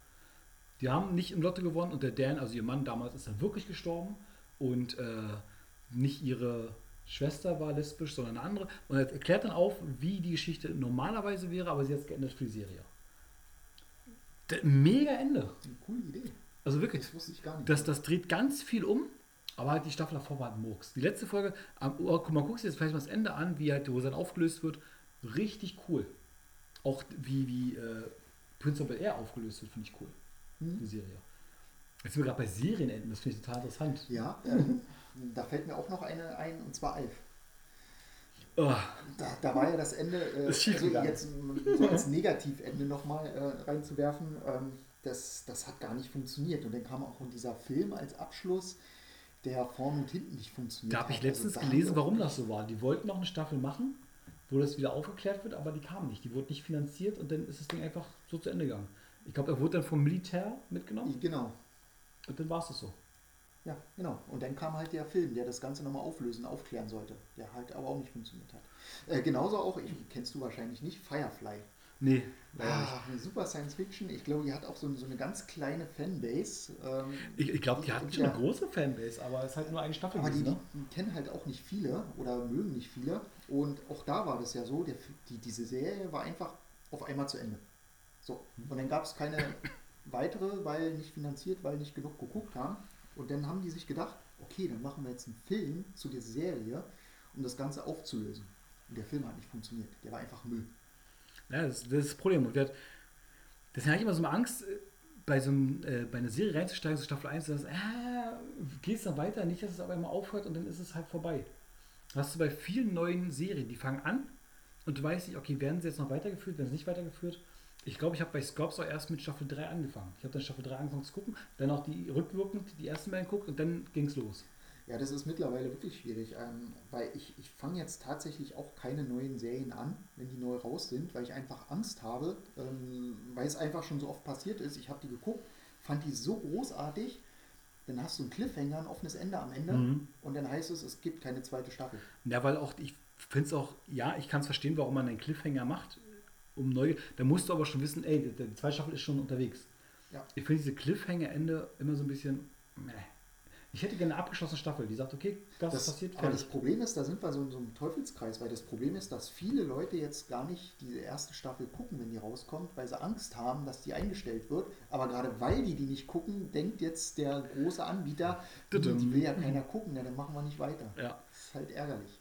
Die haben nicht im Lotto gewonnen und der Dan, also ihr Mann damals, ist dann wirklich gestorben und äh, nicht ihre Schwester war lesbisch, sondern eine andere. Und er erklärt dann auf, wie die Geschichte normalerweise wäre, aber sie hat es geändert für die Serie. Mega Ende. eine coole Idee. Also wirklich. Das wusste ich gar nicht. Das, das dreht ganz viel um, aber halt die Staffel davor war halt Murks. Die letzte Folge, am, guck mal, guckst du jetzt vielleicht mal das Ende an, wie halt Roseanne aufgelöst wird. Richtig cool. Auch wie, wie äh, Prince of Bel Air aufgelöst wird, finde ich cool. Mhm. Die Serie. Jetzt sind wir gerade bei Serienenden, das finde ich total interessant. Ja, ähm, da fällt mir auch noch eine ein, und zwar Alf. Oh, Da, da war ja das Ende, äh, schief also jetzt so als Negativende nochmal äh, reinzuwerfen, ähm, das, das hat gar nicht funktioniert. Und dann kam auch dieser Film als Abschluss, der vorne und hinten nicht funktioniert da habe ich hat. letztens Also gelesen, warum das so war. Die wollten noch eine Staffel machen, wo das wieder aufgeklärt wird, aber die kam nicht. Die wurde nicht finanziert und dann ist das Ding einfach so zu Ende gegangen. Ich glaube, er wurde dann vom Militär mitgenommen Genau, und dann war es das so. Ja, genau. Und dann kam halt der Film, der das Ganze nochmal auflösen, aufklären sollte, der halt aber auch nicht funktioniert hat. Äh, genauso auch, ich, kennst du wahrscheinlich nicht, Firefly. Nee, leider nicht. Ah, eine super Science Fiction. Ich glaube, die hat auch so, so eine ganz kleine Fanbase. Ähm, Ich, ich glaube, die hatten schon ja- eine große Fanbase, aber es ist halt nur eine Staffel Aber die, gewesen, die ne? kennen halt auch nicht viele oder mögen nicht viele. Und auch da war das ja so, der, die, diese Serie war einfach auf einmal zu Ende. So. Und dann gab es keine weitere, weil nicht finanziert, weil nicht genug geguckt haben. Und dann haben die sich gedacht, okay, dann machen wir jetzt einen Film zu der Serie, um das Ganze aufzulösen. Und der Film hat nicht funktioniert. Der war einfach Müll. Ja, das, das ist das Problem. Deswegen habe ich immer so eine Angst, äh, bei so einem, äh, bei einer Serie reinzusteigen, so Staffel 1, dass, äh, geht es dann weiter, nicht, dass es aber immer aufhört und dann ist es halt vorbei. Hast du bei vielen neuen Serien, die fangen an und du weißt nicht, okay, werden sie jetzt noch weitergeführt, werden sie nicht weitergeführt? Ich glaube, ich habe bei Scrubs auch erst mit Staffel 3 angefangen. Ich habe dann Staffel 3 angefangen zu gucken, dann auch die rückwirkend die ersten beiden geguckt und dann ging es los. Ja, das ist mittlerweile wirklich schwierig, ähm, weil ich, ich fange jetzt tatsächlich auch keine neuen Serien an, wenn die neu raus sind, weil ich einfach Angst habe, ähm, weil es einfach schon so oft passiert ist. Ich habe die geguckt, fand die so großartig, dann hast du einen Cliffhanger, ein offenes Ende am Ende Mhm. und dann heißt es, es gibt keine zweite Staffel. Ja, weil auch, ich finde es auch, ja, ich kann es verstehen, warum man einen Cliffhanger macht, um neu. Da musst du aber schon wissen, ey, die, die zweite Staffel ist schon unterwegs. Ja. Ich finde diese Cliffhanger-Ende immer so ein bisschen, meh. Ich hätte gerne eine abgeschlossene Staffel, die sagt, okay, das, Das, passiert, aber das fertig. Problem ist, da sind wir so in so einem Teufelskreis, weil das Problem ist, dass viele Leute jetzt gar nicht diese erste Staffel gucken, wenn die rauskommt, weil sie Angst haben, dass die eingestellt wird. Aber gerade weil die die nicht gucken, denkt jetzt der große Anbieter, die, die will ja keiner gucken, ja, dann machen wir nicht weiter. Ja. Das ist halt ärgerlich.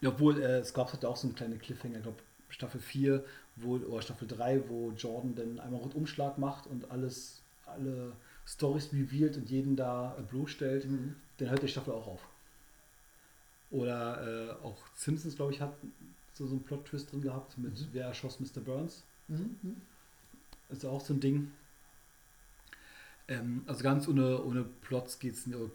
Ja, obwohl, äh, Scrubs hatte auch so einen kleinen Cliffhanger, ich glaube, Staffel 4 wo, oder Staffel 3, wo Jordan dann einmal Rundumschlag macht und alles, alle Stories revealed und jeden da äh, bloßstellt. Mhm. dann hört die Staffel auch auf. Oder äh, auch Simpsons, glaube ich, hat so, so einen Plot-Twist drin gehabt mit Mhm. Wer erschoss Mr. Burns. Mhm. mhm. Ist ja auch so ein Ding. Ähm, also ganz ohne, ohne Plots geht's nicht, ohne,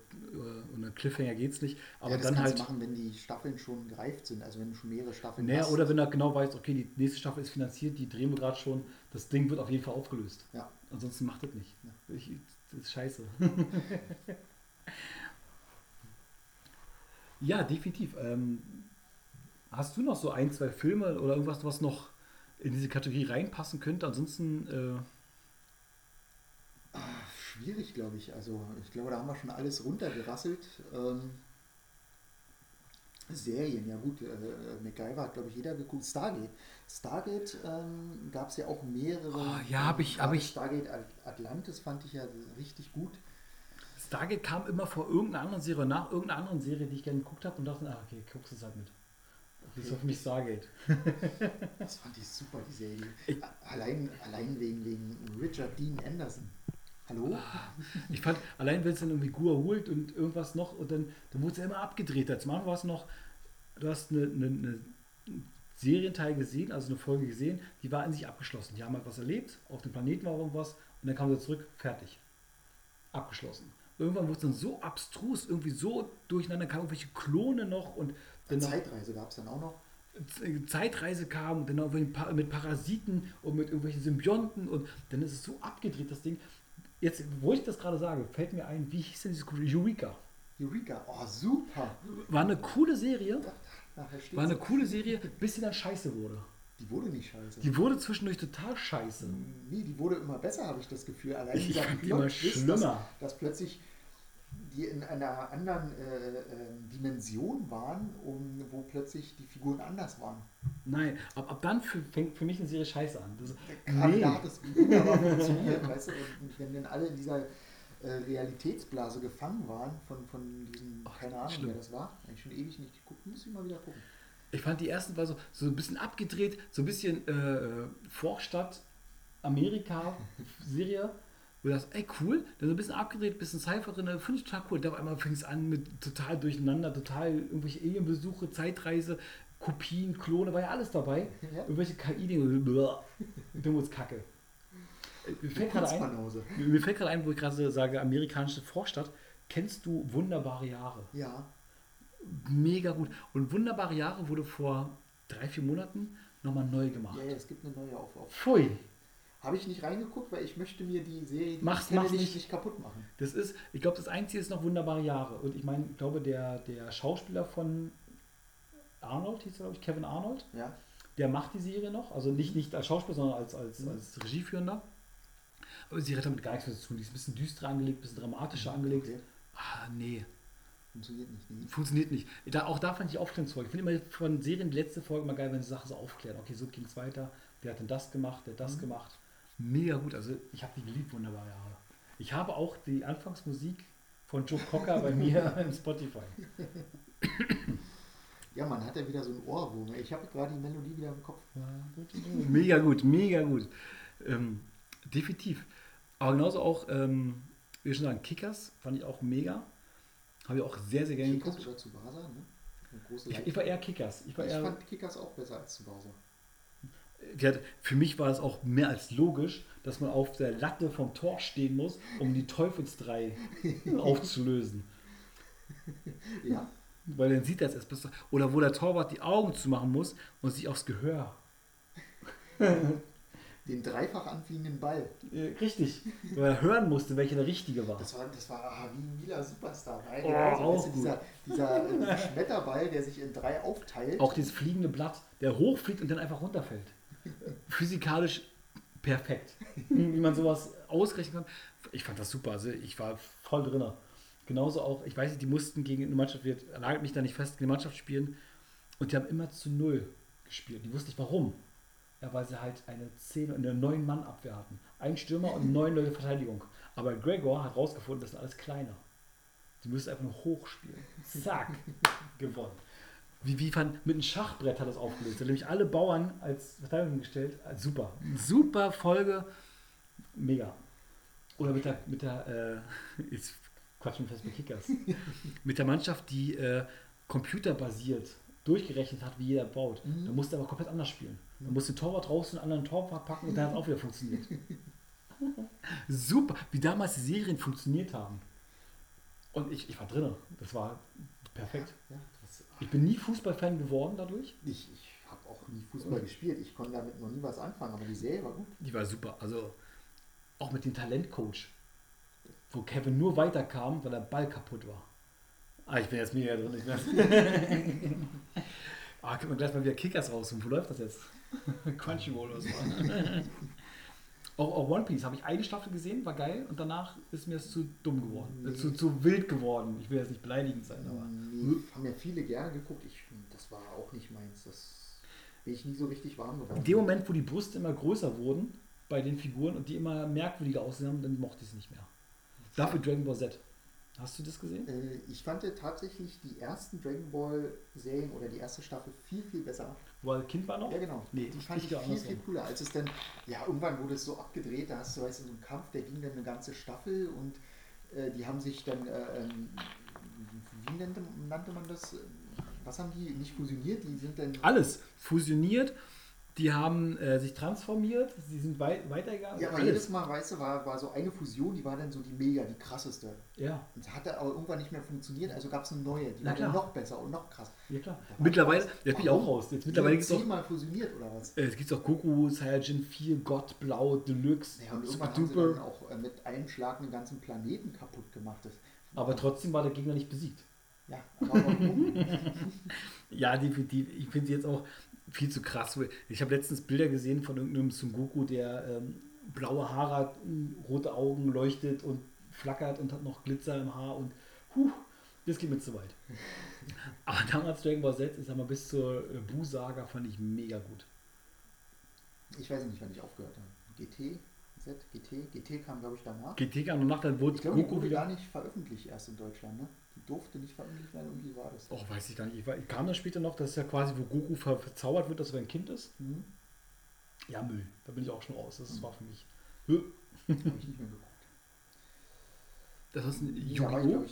ohne Cliffhanger geht's nicht. Aber ja, das dann kannst halt. du machen, wenn die Staffeln schon gereift sind, also wenn du schon mehrere Staffeln Naja, hast. oder wenn er genau weiß, okay, die nächste Staffel ist finanziert, die drehen wir gerade schon, das Ding wird auf jeden Fall aufgelöst. Ja. Ansonsten macht das nicht. Ja. Ich, das ist scheiße. ja, definitiv. Ähm, hast du noch so ein, zwei Filme oder irgendwas, was noch in diese Kategorie reinpassen könnte? Ansonsten, äh, Ah, schwierig, glaube ich. Also ich glaube, da haben wir schon alles runtergerasselt. Ähm, Serien, ja gut, äh, MacGyver hat, glaube ich, jeder geguckt. Stargate. Stargate ähm, gab es ja auch mehrere. Oh, ja, hab ich- hab Gerade ich- Stargate At- Atlantis fand ich ja richtig gut. Stargate kam immer vor irgendeiner anderen Serie, nach irgendeiner anderen Serie, die ich gerne geguckt habe und dachte, ah, okay, guckst du es halt mit. Ist Okay. für mich Stargate. Das fand ich super, die Serie. Ich- allein, allein wegen, wegen Richard Dean Anderson. Hallo? Ich fand, allein wenn es dann irgendwie Gua holt und irgendwas noch und dann, dann wurde es ja immer abgedreht. Zum Anfang war es noch, du hast eine, eine, eine Serienteil gesehen, also eine Folge gesehen, die war in sich abgeschlossen. Die haben halt was erlebt, auf dem Planeten war irgendwas und dann kam sie zurück, fertig. Abgeschlossen. Irgendwann wurde es dann so abstrus, irgendwie so durcheinander, kamen irgendwelche Klone noch und dann noch Zeitreise gab es dann auch noch. Zeitreise kam und dann auch mit Parasiten und mit irgendwelchen Symbionten und dann ist es so abgedreht, das Ding. Jetzt, wo ich das gerade sage, fällt mir ein, wie hieß denn dieses Eureka? Eureka, oh super. War eine coole Serie, war eine coole Serie, bis sie dann scheiße wurde. Die wurde nicht scheiße. Die wurde zwischendurch total scheiße. Nee, die wurde immer besser, habe ich das Gefühl. Allein Ich dieser fand die immer schlimmer. Dass, dass plötzlich die in einer anderen äh, ähm, Dimension waren, um, wo plötzlich die Figuren anders waren. Nein, ab, ab dann für, fängt für mich eine Serie scheiße an. Das, Gerade nee. da hat es wunderbar funktioniert, weißt du, und wenn dann alle in dieser äh, Realitätsblase gefangen waren von, von diesem, Ach, keine Ahnung, schlimm. wer das war, eigentlich schon ewig nicht geguckt, muss ich mal wieder gucken. Ich fand die ersten war so, so ein bisschen abgedreht, so ein bisschen äh, Vorstadt Amerika-Serie. Wo du sagst, ey cool, dann so ein bisschen abgedreht, ein bisschen Cypher drin, finde ich total cool. Da auf einmal fängt es an mit total durcheinander, total irgendwelche Alienbesuche, Zeitreise, Kopien, Klone, war ja alles dabei. Ja. Irgendwelche KI-Dinge, dummes Kacke. Mir fällt gerade ein, mir fällt ein, wo ich gerade sage, amerikanische Vorstadt. Kennst du Wunderbare Jahre? Ja, Mega gut. Und Wunderbare Jahre wurde vor drei, vier Monaten nochmal neu gemacht. ja, ja, es gibt eine neue Auflauf. Pfui. Habe ich nicht reingeguckt, weil ich möchte mir die Serie, die Mach's- mach's nicht, nicht. kaputt machen. Das ist, ich glaube, das Einzige ist noch Wunderbare Jahre. Und ich meine, ich glaube, der, der Schauspieler von Arnold, hieß er, glaube ich, Kevin Arnold, Ja, der macht die Serie noch. Also nicht, nicht als Schauspieler, sondern als, als, als Regieführender. Aber Serie hat damit gar nichts mehr zu tun. Die ist ein bisschen düsterer angelegt, ein bisschen dramatischer angelegt. okay. Ah, nee. Funktioniert nicht. Nee. Funktioniert nicht. Da, auch da fand ich Aufklärungsfolge. Ich finde immer von Serien die letzte Folge mal geil, wenn sie Sachen so aufklären. Okay, so ging es weiter. Wer hat denn das gemacht? Wer hat das gemacht? Mega gut. Also ich habe die geliebt, wunderbare Jahre. Ich habe auch die Anfangsmusik von Joe Cocker bei mir im Spotify. Ja, man hat ja wieder so ein Ohrwurm. Ich habe gerade die Melodie wieder im Kopf. Mega gut, mega gut. Ähm, definitiv. Aber genauso auch, ähm, wie schon sagen, Kickers fand ich auch mega. Habe ich auch sehr, sehr gerne Kickers geguckt. oder Tsubasa, ne? Ich, ich war eher Kickers. Ich war ich eher, fand Kickers auch besser als Tsubasa. Für mich war es auch mehr als logisch, dass man auf der Latte vom Tor stehen muss, um die Teufelsdrei aufzulösen. Ja, Weil dann sieht er es erst besser. Oder wo der Torwart die Augen zumachen muss und sich aufs Gehör. den dreifach anfliegenden Ball. Richtig. Weil er hören musste, welcher der richtige war. Das war, das war wie ein Mila Superstar. Nein, Oh, also, auch weißt du, dieser, dieser äh, Schmetterball, der sich in drei aufteilt. Auch dieses fliegende Blatt, der hochfliegt und dann einfach runterfällt. Physikalisch perfekt. Wie man sowas ausrechnen kann. Ich fand das super. Also ich war voll drin. Genauso auch, ich weiß nicht, die mussten gegen eine Mannschaft, wird nagelt mich da nicht fest, gegen eine Mannschaft spielen. Und die haben immer zu null gespielt. Die wussten nicht warum. Ja, weil sie halt eine 10 und eine 9 Mann Abwehr hatten. Ein Stürmer und neun Leute Verteidigung. Aber Gregor hat rausgefunden, das sind alles kleiner. Die müssen einfach nur hochspielen. Zack, gewonnen. Wie, wie fand, mit einem Schachbrett hat das aufgelöst. Er hat nämlich alle Bauern als Verteidigung gestellt. Ah, Super. Super Folge. Mega. Oder mit der, mit der äh, jetzt quatschen wir fest mit Kickers. mit der Mannschaft, die äh, computerbasiert durchgerechnet hat, wie jeder baut. Da musste er aber komplett anders spielen. Man musste den Torwart raus und einen anderen Torwart packen und dann hat es auch wieder funktioniert. Super, wie damals die Serien funktioniert haben. Und ich, ich war drin. Das war perfekt. Ja, das, Ich bin nie Fußballfan geworden dadurch. ich ich habe auch nie Fußball gespielt. Ich konnte damit noch nie was anfangen, aber die Serie war gut. Die war super. Also auch mit dem Talentcoach, wo Kevin nur weiterkam, weil der Ball kaputt war. Ah, ich bin jetzt mega drin. Ich bin ah, können wir gleich mal wieder Kickers raus. Wo läuft das jetzt? Crunchyroll oder so. auch, auch One Piece habe ich eine Staffel gesehen, war geil. Und danach ist mir es zu dumm geworden. Äh, zu, zu wild geworden. Ich will jetzt nicht beleidigend sein, aber. Nee, haben ja viele gerne geguckt. Ich, das war auch nicht meins. Das bin ich nie so richtig warm geworden. In dem Moment, wo die Brüste immer größer wurden bei den Figuren und die immer merkwürdiger aussehen, dann mochte ich es nicht mehr. Dafür Dragon Ball Z. Hast du das gesehen? Äh, ich fand tatsächlich die ersten Dragon Ball Serien oder die erste Staffel viel, viel besser. Wo er Kind war noch? Ja, genau. Nee, die fand ich ich viel, viel cooler. Als es dann, ja, irgendwann wurde es so abgedreht, da hast du, weißt du, so einen Kampf, der ging dann eine ganze Staffel und äh, die haben sich dann, äh, ähm, wie nannte, nannte man das? Was haben die nicht fusioniert? Die sind dann. Alles fusioniert. Die haben äh, sich transformiert. Sie sind wei weitergegangen. Ja, aber Alles. jedes Mal, weißt du, war, war so eine Fusion, die war dann so die mega, die krasseste. Ja, Und hatte aber irgendwann nicht mehr funktioniert, also gab es eine neue, die Na war klar. noch besser und noch krass. ja klar. Mittlerweile, jetzt bin ich auch raus. Jetzt mittlerweile gibt es auch, zehnmal fusioniert oder was? äh, es gibt's auch Goku, Saiyajin 4, Gott, Blau, Deluxe, Ja, und Super irgendwann haben sie dann auch äh, mit einem Schlag einen ganzen Planeten kaputt gemacht. Das, Aber trotzdem war der Gegner nicht besiegt. ja, aber warum? Ja, definitiv. Ich finde sie jetzt auch viel zu krass. Ich habe letztens Bilder gesehen von irgendeinem Son Goku, der ähm, blaue Haare hat, rote Augen, leuchtet und flackert und hat noch Glitzer im Haar und huh, das geht mir zu weit. Aber damals Dragon Ball Z, ich sag mal, bis zur äh, Bu-Saga fand ich mega gut. ich weiß nicht, wann ich aufgehört habe. GT? Z? GT? GT kam, glaube ich, danach. GT kam danach, dann wurde Ich die Goku wurde wieder. gar nicht veröffentlicht erst in Deutschland, ne? Die durfte nicht veröffentlicht werden, irgendwie war das. Oh, weiß ich gar nicht. Ich, kam das später noch, dass ja quasi, wo Goku ver verzaubert wird, dass er ein Kind ist? Mhm. Ja, Müll. Da bin ich auch schon raus. Das war für mich. Habe ich nicht mehr geguckt. Das ist ein Yu-Gi-Oh!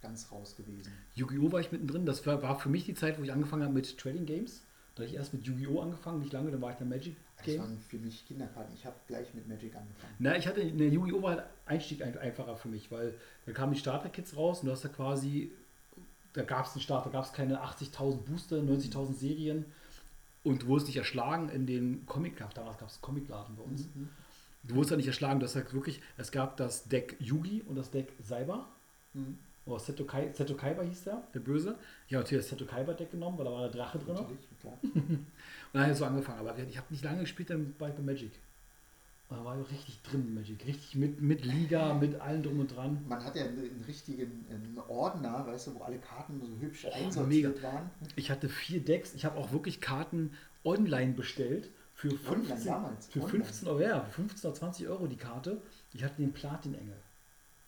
ganz raus gewesen. Yu-Gi-Oh! war ich mittendrin. Das war, war für mich die Zeit, wo ich angefangen habe mit Trading Games. Da habe ich erst mit Yu-Gi-Oh! angefangen, nicht lange, dann war ich dann Magic Das Game. waren für mich Kinderkarten. Ich habe gleich mit Magic angefangen. Na, ich hatte, ne, Yu-Gi-Oh! war halt Einstieg ein- einfacher für mich, weil da kamen die Starter-Kits raus und du hast da quasi, da gab es einen Start, da gab es keine 80.000 Booster, 90.000 Serien und du wurdest nicht erschlagen in den Comic, damals gab es Comicladen bei uns. Du wurdest ja nicht erschlagen, du hast halt wirklich, es gab das Deck Yugi und das Deck Saiba. Mhm. Oh, Seto, Kai, Seto Kaiba hieß der, der Böse. Ich habe natürlich das Seto Kaiba Deck genommen, weil da war der Drache drin. Und Natürlich, klar. dann habe ich so angefangen. Aber ich habe nicht lange gespielt, dann bei Magic. Und dann war ich richtig drin in Magic. Richtig mit, mit Liga, mit allem drum und dran. Man hat ja einen, richtigen einen Ordner, weißt du, wo alle Karten so hübsch Oh, einsortiert waren. Ich hatte vier Decks. Ich habe auch wirklich Karten online bestellt. Für Online 15, damals, für online. 15 Euro, ja, für 15 oder 20 Euro die Karte. Ich hatte den Platin-Engel.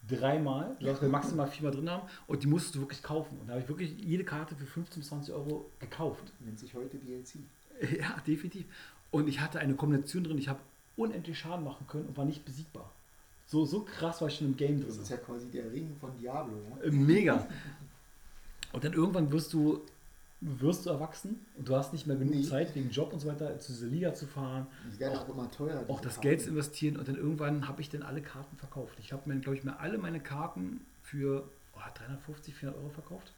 Dreimal. Du darfst wir maximal viermal drin haben. Und die musstest du wirklich kaufen. Und da habe ich wirklich jede Karte für 15 bis 20 Euro gekauft. Nennt sich heute DLC. Ja, definitiv. Und ich hatte eine Kombination drin. Ich habe unendlich Schaden machen können und war nicht besiegbar. So, so krass war ich schon im Game drin. Das ist ja quasi der Ring von Diablo. Ja? Äh, Mega. Und dann irgendwann wirst du, wirst du erwachsen und du hast nicht mehr genug Nee. Zeit wegen Job und so weiter zu dieser Liga zu fahren, Die werden auch immer teurer. auch das Karten. Geld zu investieren und dann irgendwann habe ich dann alle Karten verkauft. Ich habe mir, glaube ich, mir alle meine Karten für oh, 350, 400 Euro verkauft.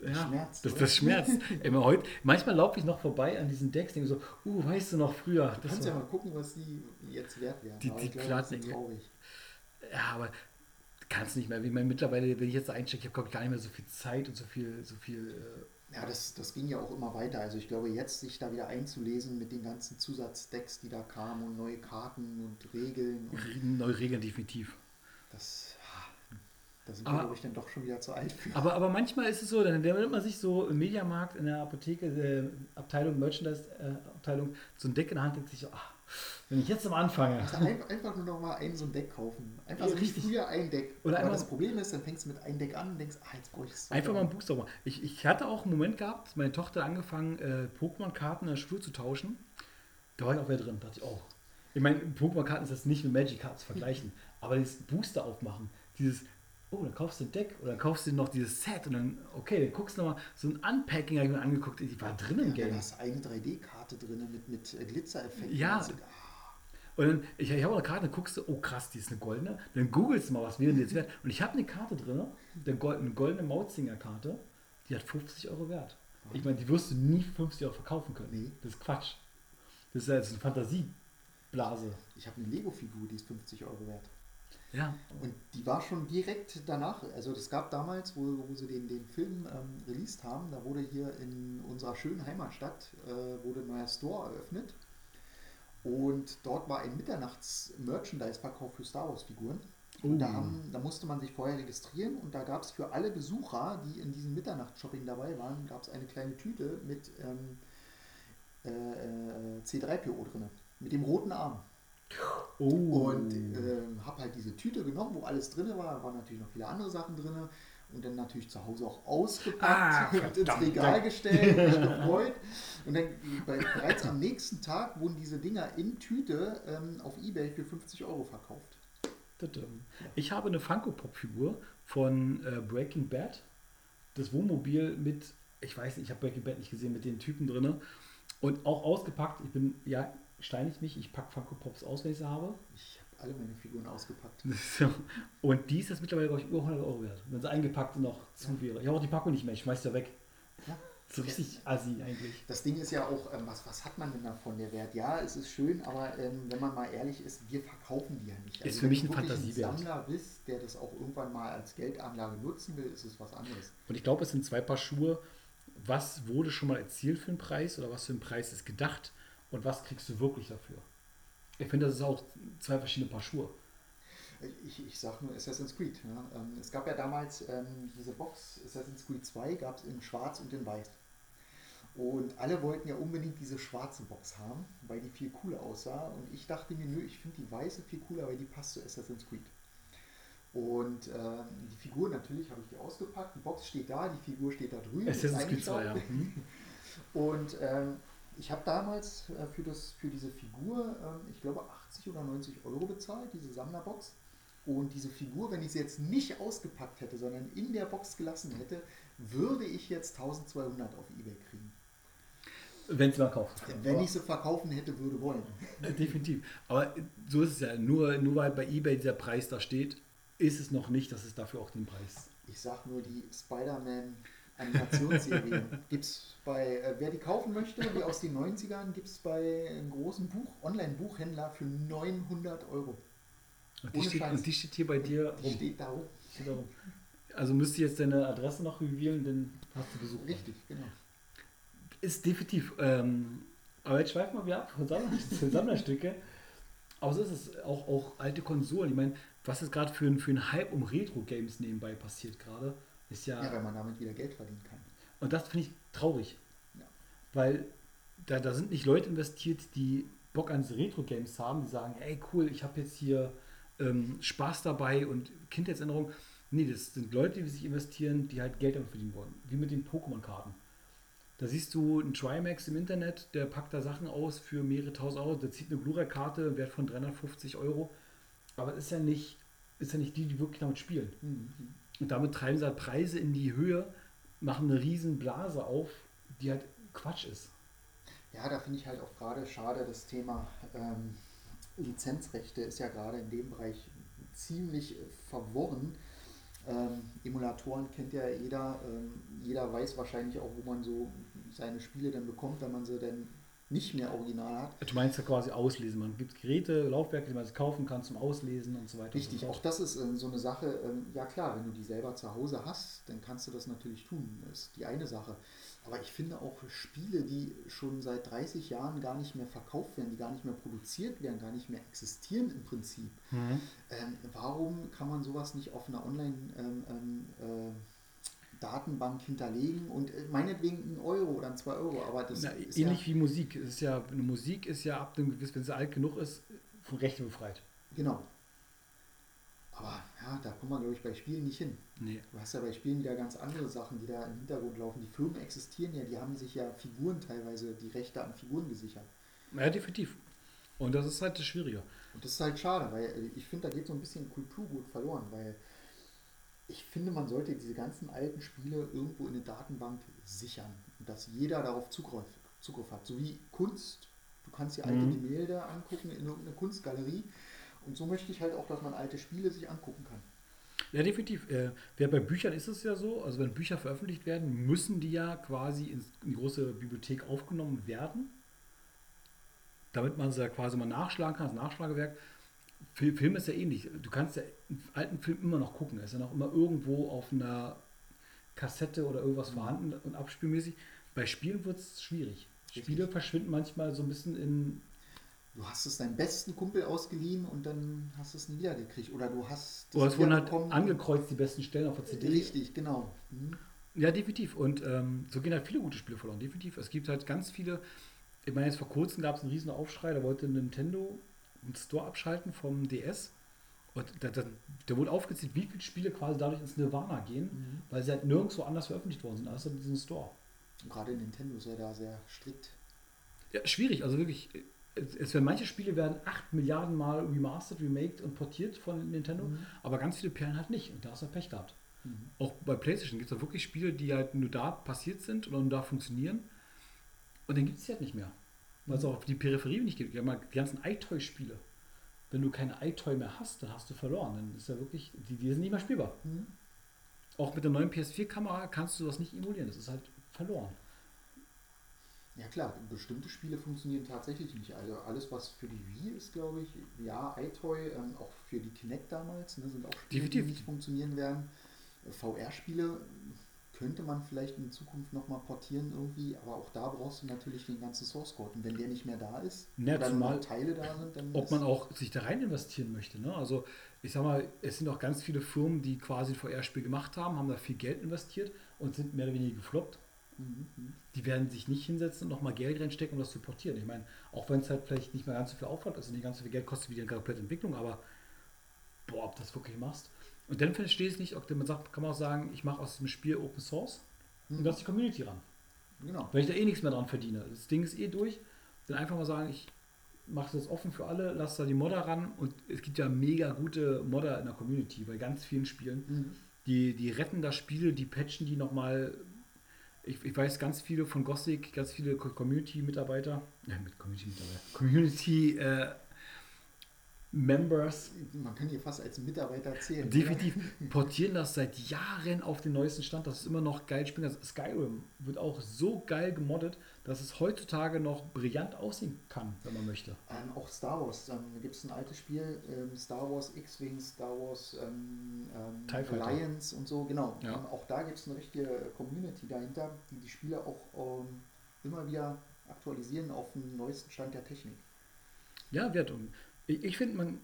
Das Ja, schmerzt, das, das schmerzt. Immer heute, manchmal laufe ich noch vorbei an diesen Decks, denke so, uh, weißt du noch früher? Du Das kannst ja war, mal gucken, was die jetzt wert werden. Die- die traurig. ja, aber kannst nicht mehr. Ich meine, mittlerweile, wenn ich jetzt einstecke, ich habe glaube ich gar nicht mehr so viel Zeit und so viel, so viel. Äh, Ja, das, das ging ja auch immer weiter. Also ich glaube, jetzt sich da wieder einzulesen mit den ganzen Zusatzdecks, die da kamen und neue Karten und Regeln, und äh, neue Regeln definitiv. das, da sind Aber- wir, glaube ich, dann doch schon wieder zu alt für. Aber, aber manchmal ist es so, dann nimmt man sich so im Mediamarkt, in der Apotheke, äh, Abteilung, Merchandise-Abteilung, so ein Deck in der Hand, denkt sich so, ach, wenn ich jetzt am anfange. Also einfach, einfach nur noch mal ein so ein Deck kaufen. Einfach so richtig. früher ein Deck. Oder Aber das Problem ist, dann fängst du mit einem Deck an und denkst, ah, jetzt brauche ich es. Einfach mal einen Booster machen. Ich, ich hatte auch einen Moment gehabt, meine Tochter angefangen, äh, Pokémon-Karten in der Schule zu tauschen. Da war ich auch wieder drin. Da dachte ich, oh. Ich meine, Pokémon-Karten ist das nicht mit Magic-Karten zu vergleichen. Aber dieses Booster aufmachen, dieses, oh, dann kaufst du ein Deck oder dann kaufst du noch dieses Set und dann, okay, dann guckst du nochmal, so ein Unpacking habe ich mir angeguckt, ich war drin im Ja, Game. hast du eine 3D-Karte drin mit, mit äh, Glitzereffekten. Ja. Also, Und dann, ich, ich habe eine Karte, dann guckst du, oh krass, die ist eine goldene. Dann googelst du mal, was wäre denn jetzt wert. Und ich habe eine Karte drin, eine gold- eine goldene Mautzinger-Karte, die hat 50 Euro wert. Ich meine, die wirst du nie für 50 Euro verkaufen können. Nee. Das ist Quatsch. Das ist ja jetzt eine Fantasieblase. Ich habe eine Lego-Figur, die ist 50 Euro wert. Ja. Und die war schon direkt danach, also das gab damals, wo, wo sie den, den Film ähm, released haben, da wurde hier in unserer schönen Heimatstadt, äh, wurde ein neuer Store eröffnet. Und dort war ein Mitternachts-Merchandise-Verkauf für Star Wars-Figuren. Und da, haben, da musste man sich vorher registrieren und da gab es für alle Besucher, die in diesem Mitternachtsshopping dabei waren, gab es eine kleine Tüte mit ähm, äh, äh, C3PO drin, mit dem roten Arm. Oh. Und ähm, habe halt diese Tüte genommen, wo alles drin war. Da waren natürlich noch viele andere Sachen drin. Und dann natürlich zu Hause auch ausgepackt Ah, und ins. Regal gestellt, mich gefreut. Und dann bei, bereits am nächsten Tag wurden diese Dinger in Tüte ähm, auf Ebay für 50 Euro verkauft. Ich habe eine Funko-Pop-Figur von äh, Breaking Bad. Das Wohnmobil mit, ich weiß nicht, ich habe Breaking Bad nicht gesehen, mit den Typen drin. Und auch ausgepackt. Ich bin, ja, steinigt mich, ich packe Funko-Pops aus, wenn ich sie habe. Ich habe alle meine Figuren ausgepackt. So. Und die ist jetzt mittlerweile, glaube ich, über 100 Euro wert. Wenn sie eingepackt noch zu wäre. Ich habe auch die Packung nicht mehr, ich schmeiß sie ja weg. Ja. So richtig assi eigentlich. Das Ding ist ja auch, ähm, was, was hat man denn davon, der Wert? Ja, es ist schön, aber ähm, wenn man mal ehrlich ist, wir verkaufen die ja nicht. Also Ist für wenn mich du ein Fantasiewert. Ein Sammler bist, der das auch irgendwann mal als Geldanlage nutzen will, ist es was anderes. Und ich glaube, es sind zwei Paar Schuhe. Was wurde schon mal erzielt für einen Preis oder was für ein Preis ist gedacht und was kriegst du wirklich dafür? Ich finde, das ist auch zwei verschiedene Paar Schuhe. Ich, ich sage nur Assassin's Creed. Ähm, es gab ja damals ähm, diese Box Assassin's Creed 2, gab es in Schwarz und in Weiß. Und alle wollten ja unbedingt diese schwarze Box haben, weil die viel cooler aussah. Und ich dachte mir, nö, ich finde die weiße viel cooler, weil die passt zu Assassin's Creed. Und ähm, die Figur natürlich habe ich die ausgepackt. Die Box steht da, die Figur steht da drüben. ist Assassin's Creed 2, ja. eingeschraubt. Hm? Und ähm, ich habe damals äh, für, das, für diese Figur, ähm, ich glaube, 80 oder 90 Euro bezahlt, diese Sammlerbox. Und diese Figur, wenn ich sie jetzt nicht ausgepackt hätte, sondern in der Box gelassen hätte, würde ich jetzt 1200 auf Ebay kriegen. Wenn es mal kauft. Wenn ich sie verkaufen hätte, würde wollen. Definitiv. Aber so ist es ja. Nur, nur weil bei eBay dieser Preis da steht, ist es noch nicht, dass es dafür auch den Preis. Ich sag nur die Spider-Man Animationsserie. gibt es bei, äh, wer die kaufen möchte, die aus den 90ern, gibt es bei einem großen Buch, Online-Buchhändler für 900 Euro. Und die, steht, und die steht hier bei dir Die rum. steht da rum. Steht da rum. Also müsst ihr jetzt deine Adresse noch revealen, dann hast du Besuch. Richtig, genau. Ist definitiv. Ähm, aber jetzt schweifen wir wieder ab von Sammlerstücke. Aber so ist es. Auch, auch alte Konsolen. Ich meine, was ist gerade für, ein- für ein Hype um Retro-Games nebenbei passiert gerade, ist ja. Ja, weil man damit wieder Geld verdienen kann. Und das finde ich traurig. Ja. Weil da, da sind nicht Leute investiert, die Bock an Retro-Games haben, die sagen, ey cool, ich habe jetzt hier ähm, Spaß dabei und Kindheitserinnerung. Nee, das sind Leute, die sich investieren, die halt Geld damit verdienen wollen. Wie mit den Pokémon-Karten. Da siehst du einen Trimax im Internet, der packt da Sachen aus für mehrere tausend Euro, der zieht eine Blu-ray-Karte, Wert von 350 Euro. Aber es ist ja nicht, ist ja nicht die, die wirklich damit spielen. Mhm. Und damit treiben sie halt Preise in die Höhe, machen eine riesen Blase auf, die halt Quatsch ist. Ja, da finde ich halt auch gerade schade, das Thema ähm, Lizenzrechte ist ja gerade in dem Bereich ziemlich äh, verworren. Ähm, Emulatoren kennt ja jeder. Ähm, jeder weiß wahrscheinlich auch, wo man so seine Spiele dann bekommt, wenn man sie dann nicht mehr original hat. Du meinst ja quasi auslesen. Man gibt Geräte, Laufwerke, die man sich kaufen kann zum Auslesen und so weiter. Richtig, auch so fort. das ist äh, so eine Sache. ähm, ja klar, wenn du die selber zu Hause hast, dann kannst du das natürlich tun. Das ist die eine Sache. Aber ich finde auch Spiele, die schon seit 30 Jahren gar nicht mehr verkauft werden, die gar nicht mehr produziert werden, gar nicht mehr existieren im Prinzip. Mhm. Ähm, warum kann man sowas nicht auf einer Online-Datenbank hinterlegen und äh, meinetwegen einen Euro oder einen 2 Euro, aber das Na, ist ähnlich ja, wie Musik. Es ist ja, eine Musik ist ja ab dem gewissen, wenn sie alt genug ist, von Rechte befreit. genau. Aber ja, da kommt man, glaube ich, bei Spielen nicht hin. Nee. Du hast ja bei Spielen wieder ganz andere Sachen, die da im Hintergrund laufen. Die Firmen existieren ja, die haben sich ja Figuren teilweise, die Rechte an Figuren gesichert. Ja, definitiv. Und das ist halt das Schwierige. Und das ist halt schade, weil äh, ich finde, da geht so ein bisschen Kulturgut verloren, weil ich finde, man sollte diese ganzen alten Spiele irgendwo in eine Datenbank sichern und dass jeder darauf Zugriff, Zugriff hat. So wie Kunst. Du kannst dir alte Mhm. Gemälde angucken in irgendeiner Kunstgalerie. Und so möchte ich halt auch, dass man alte Spiele sich angucken kann. Ja, definitiv. Äh, ja, bei Büchern ist es ja so, also wenn Bücher veröffentlicht werden, müssen die ja quasi in die große Bibliothek aufgenommen werden, damit man sie ja quasi mal nachschlagen kann, das Nachschlagewerk. Fil- Film ist ja ähnlich. Du kannst ja einen alten Film immer noch gucken. Er ist ja noch immer irgendwo auf einer Kassette oder irgendwas vorhanden und abspielmäßig. Bei Spielen wird es schwierig. Richtig. Spiele verschwinden manchmal so ein bisschen in. Du hast es deinem besten Kumpel ausgeliehen und dann hast du es nie wieder gekriegt. Oder du hast Oder es wurden halt angekreuzt, die besten Stellen auf der CD. Richtig, genau. Mhm. Ja, definitiv. Und ähm, so gehen halt viele gute Spiele verloren, definitiv. Es gibt halt ganz viele. Ich meine, jetzt vor kurzem gab es einen riesen Aufschrei, da wollte Nintendo Store abschalten vom DS. Und da, da, da wurde aufgezählt, wie viele Spiele quasi dadurch ins Nirvana gehen, Mhm. weil sie halt nirgendwo anders veröffentlicht worden sind, außer in diesem Store. Und gerade Nintendo ist ja da sehr strikt. Ja, schwierig, also wirklich. Es, werden manche Spiele werden 8 Milliarden Mal remastered, remaked und portiert von Nintendo, Mhm. aber ganz viele Perlen halt nicht. Und da hast du Pech gehabt. Mhm. Auch bei PlayStation gibt es wirklich Spiele, die halt nur da passiert sind oder nur da funktionieren. Und dann gibt es sie halt nicht mehr. Weil es auch auf die Peripherie nicht gibt. Ja, mal die ganzen iToy-Spiele. Wenn du keine iToy mehr hast, dann hast du verloren. Dann ist ja wirklich, die, die sind nicht mehr spielbar. Mhm. Auch mit der neuen PS4-Kamera kannst du das nicht emulieren. Das ist halt verloren. Ja klar, bestimmte Spiele funktionieren tatsächlich nicht. Also alles, was für die Wii ist, glaube ich, ja, iToy, ähm, auch für die Kinect damals, ne, sind auch Spiele, Definitiv. die nicht funktionieren werden. VR-Spiele könnte man vielleicht in Zukunft nochmal portieren irgendwie, aber auch da brauchst du natürlich den ganzen Source Code. Und wenn der nicht mehr da ist, Ja, oder zumal- Teile da sind, dann Ob man auch sich da rein investieren möchte. Ne? Also ich sag mal, es sind auch ganz viele Firmen, die quasi ein VR-Spiel gemacht haben, haben da viel Geld investiert und sind mehr oder weniger gefloppt. Mhm, mhm. die werden sich nicht hinsetzen und nochmal Geld reinstecken, um das zu portieren. Ich meine, auch wenn es halt vielleicht nicht mehr ganz so viel Aufwand ist und nicht ganz so viel Geld kostet wie die komplette Entwicklung, aber boah, ob das wirklich machst. Und dann verstehe ich es nicht, ob man sagt, kann man auch sagen, ich mache aus dem Spiel Open Source und Mhm. lasse die Community ran. Genau. Weil ich da eh nichts mehr dran verdiene. Das Ding ist eh durch. Dann einfach mal sagen, ich machst das offen für alle, lass da die Modder ran und es gibt ja mega gute Modder in der Community bei ganz vielen Spielen. Mhm. Die, die retten da Spiele, die patchen die nochmal. Ich, ich weiß ganz viele von Gothic, ganz viele Co- Community-Mitarbeiter, äh, mit Community-Mitarbeiter, Community äh, Members Man kann hier fast als Mitarbeiter zählen. definitiv portieren das seit Jahren auf den neuesten Stand. Das ist immer noch geil spielen. Das Skyrim wird auch so geil gemoddet, dass es heutzutage noch brillant aussehen kann, wenn man möchte. Ähm, auch Star Wars, ähm, da gibt es ein altes Spiel, ähm, Star Wars X-Wing, Star Wars ähm, ähm. Alliance und so, genau. Ja. Ähm, auch da gibt es eine richtige Community dahinter, die die Spiele auch immer wieder aktualisieren auf den neuesten Stand der Technik. Ja, wird. Und ich, ich finde, man,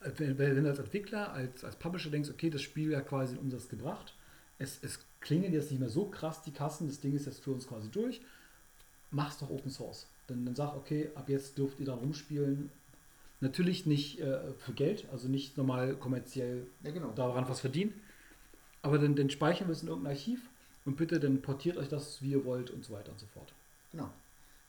wenn, wenn du als Entwickler, als, als Publisher denkst, okay, das Spiel hat quasi den Umsatz gebracht, es, es klingen jetzt nicht mehr so krass die Kassen, das Ding ist jetzt für uns quasi durch, mach's doch Open Source. Dann, dann sag, okay, ab jetzt dürft ihr da rumspielen. Natürlich nicht äh, für Geld, also nicht normal kommerziell Ja, genau. daran was verdienen, aber dann, dann speichern wir es in irgendein Archiv und bitte dann portiert euch das, wie ihr wollt und so weiter und so fort. Genau.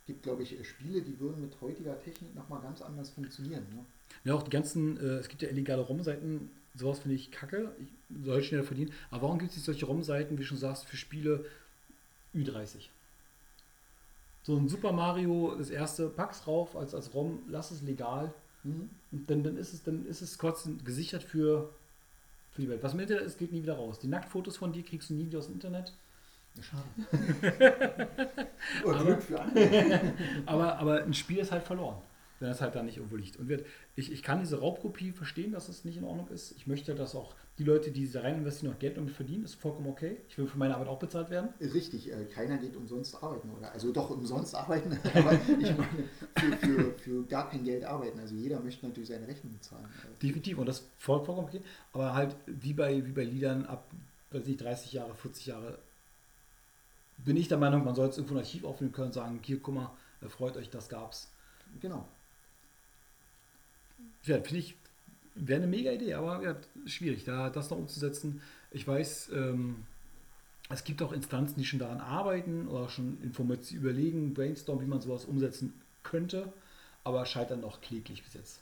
Gibt, glaube ich, äh, Spiele, die würden mit heutiger Technik nochmal ganz anders funktionieren. Ne? Ja, auch die ganzen, äh, es gibt ja illegale ROM-Seiten, sowas finde ich kacke, ich soll schneller verdienen. Aber warum gibt es nicht solche ROM-Seiten, wie du schon sagst, für Spiele Ü30? So ein Super Mario, das erste, pack's rauf als, als ROM, lass es legal. Mhm. Und dann, dann ist es, dann ist es kurz gesichert für, für die Welt. Was im Internet ist, geht nie wieder raus. Die Nacktfotos von dir kriegst du nie wieder aus dem Internet. Schade. Oder Aber- Glück für andere. Aber, aber ein Spiel ist halt verloren, wenn es halt da nicht irgendwo liegt. Und wird, ich, ich kann diese Raubkopie verstehen, dass es nicht in Ordnung ist. Ich möchte, dass auch die Leute, die da rein investieren, noch Geld damit verdienen. ist vollkommen okay. Ich will für meine Arbeit auch bezahlt werden. Richtig, äh, keiner geht umsonst arbeiten, oder? Also doch umsonst arbeiten, aber ich meine, für, für, für gar kein Geld arbeiten. Also jeder möchte natürlich seine Rechnung zahlen. Äh, Definitiv. Und das ist voll, vollkommen okay. Aber halt wie bei, wie bei Liedern ab weiß nicht, 30 Jahre, 40 Jahre bin ich der Meinung, man soll es irgendwo ein Archiv aufnehmen können und sagen, hier, guck mal, freut euch, das gab's. Genau. Ja, finde ich, wäre eine mega Idee, aber ja, schwierig, da das noch umzusetzen. Ich weiß, ähm, es gibt auch Instanzen, die schon daran arbeiten oder schon Informationen überlegen, brainstormen, wie man sowas umsetzen könnte, aber scheitern noch kläglich bis jetzt.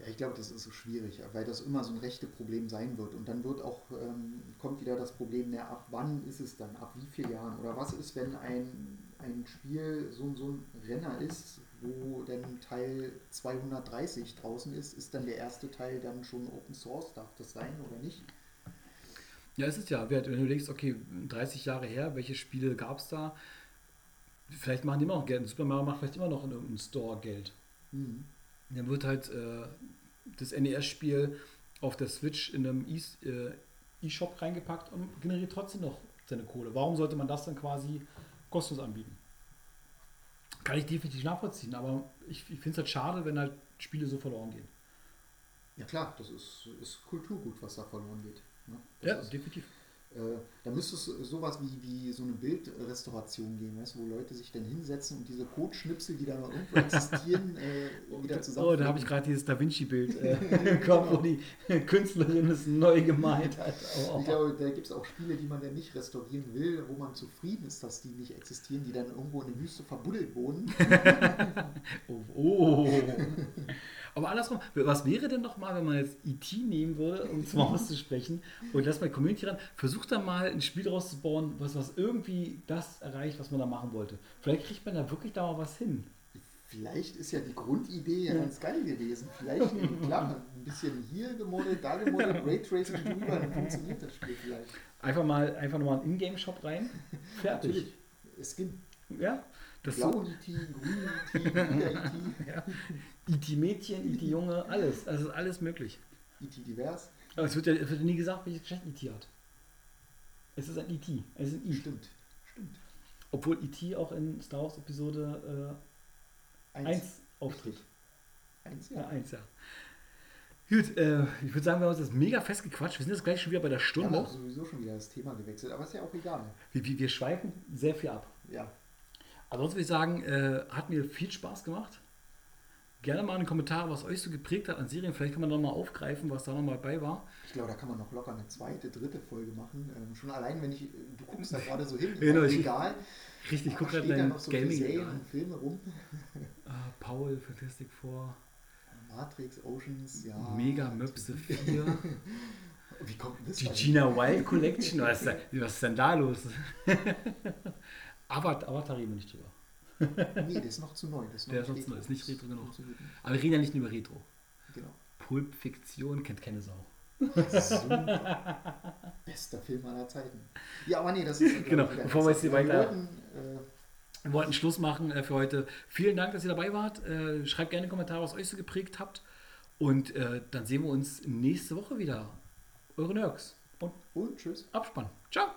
Ja, ich glaube, das ist so schwierig, weil das immer so ein rechte Problem sein wird. Und dann wird auch, ähm, kommt wieder das Problem, na, ab wann ist es dann, ab wie vielen Jahren? Oder was ist, wenn ein, ein Spiel so, so ein Renner ist, wo dann Teil 230 draußen ist, ist dann der erste Teil dann schon Open Source? Darf das sein oder nicht? Ja, es ist ja, wenn du denkst, okay, 30 Jahre her, welche Spiele gab es da? Vielleicht machen die immer noch Geld. Super Mario macht vielleicht immer noch in irgendeinem Store Geld. Mhm. Dann wird halt äh, das NES-Spiel auf der Switch in einem E- äh, E-Shop reingepackt und generiert trotzdem noch seine Kohle. Warum sollte man das dann quasi kostenlos anbieten? Kann ich definitiv nachvollziehen, aber ich, ich finde es halt schade, wenn halt Spiele so verloren gehen. Ja klar, das ist, ist Kulturgut, was da verloren geht. Ne? Ja, ist, definitiv. Äh, da müsste es sowas wie, wie so eine Bildrestauration geben, weißt, wo Leute sich dann hinsetzen und diese Codeschnipsel, die da noch irgendwo existieren, äh, wieder zusammen. Oh, da habe ich gerade dieses Da Vinci-Bild äh, im Kopf, wo die Künstlerin es neu gemalt hat. Oh, Ich glaube, da gibt es auch Spiele, die man dann nicht restaurieren will, wo man zufrieden ist, dass die nicht existieren, die dann irgendwo in der Wüste verbuddelt wurden. Oh, oh. Aber andersrum, was wäre denn noch mal, wenn man jetzt E.T. nehmen würde, um es mal auszusprechen, und das bei Community ran, versucht da mal ein Spiel draus zu bauen, was, was irgendwie das erreicht, was man da machen wollte. Vielleicht kriegt man da wirklich da mal was hin. Vielleicht ist ja die Grundidee ja Ja. ganz geil gewesen. Vielleicht, klar, ein bisschen hier gemodelt, da gemodelt, Raytracing drüber, dann funktioniert das Spiel vielleicht. Einfach mal, einfach nochmal einen Ingame-Shop rein. Fertig. Natürlich. Skin. Ja, das so. Blau IT, grün IT, lila IT, Ja. IT-Mädchen, IT-Junge, alles. Also alles möglich. IT divers. Aber es wird ja, es wird ja nie gesagt, welches Geschlecht IT hat. Es ist ein IT. Es ist ein I. Stimmt. Stimmt. Obwohl IT auch in Star Wars Episode äh, 1 auftritt. Richtig. Eins, Ja, ja. 1, ja. Gut, äh, ich würde sagen, wir haben uns das mega festgequatscht. Wir sind jetzt gleich schon wieder bei der Wir haben Stunde. sowieso schon wieder das Thema gewechselt, aber ist ja auch egal. Wir, wir, wir schweifen sehr viel ab. Ja. Ansonsten würde ich sagen, äh, hat mir viel Spaß gemacht. Gerne mal in den Kommentaren, was euch so geprägt hat an Serien. Vielleicht kann man noch mal aufgreifen, was da noch mal bei war. Ich glaube, da kann man noch locker eine zweite, dritte Folge machen. Ähm, schon allein, wenn ich, du guckst da gerade so hin, Genau, ich- egal. Richtig, ich guck gerade da dein noch so Gaming. und Filme rum. Ah, Paul, Fantastic Four, Matrix, Oceans, ja. Mega Möpse 4, Wie kommt denn das? die Gina Wild Collection. Was ist, da, was ist denn da los? Avatar, Avatar reden wir nicht drüber. Nee, der ist noch zu neu. Der ist noch Der ist noch zu neu, ist nicht retro genug. Aber wir reden ja nicht nur über Retro. Genau. Pulp Fiktion kennt keine Sau. Super. Bester Film aller Zeiten. Ja, aber nee, das ist. Genau, bevor wir jetzt hier weiter- wollten, äh, Wir wollten Schluss machen äh, für heute. Vielen Dank, dass ihr dabei wart. Äh, schreibt gerne Kommentare, was euch so geprägt habt. Und äh, dann sehen wir uns nächste Woche wieder. Eure Nerds. Und und tschüss. Abspann. Ciao.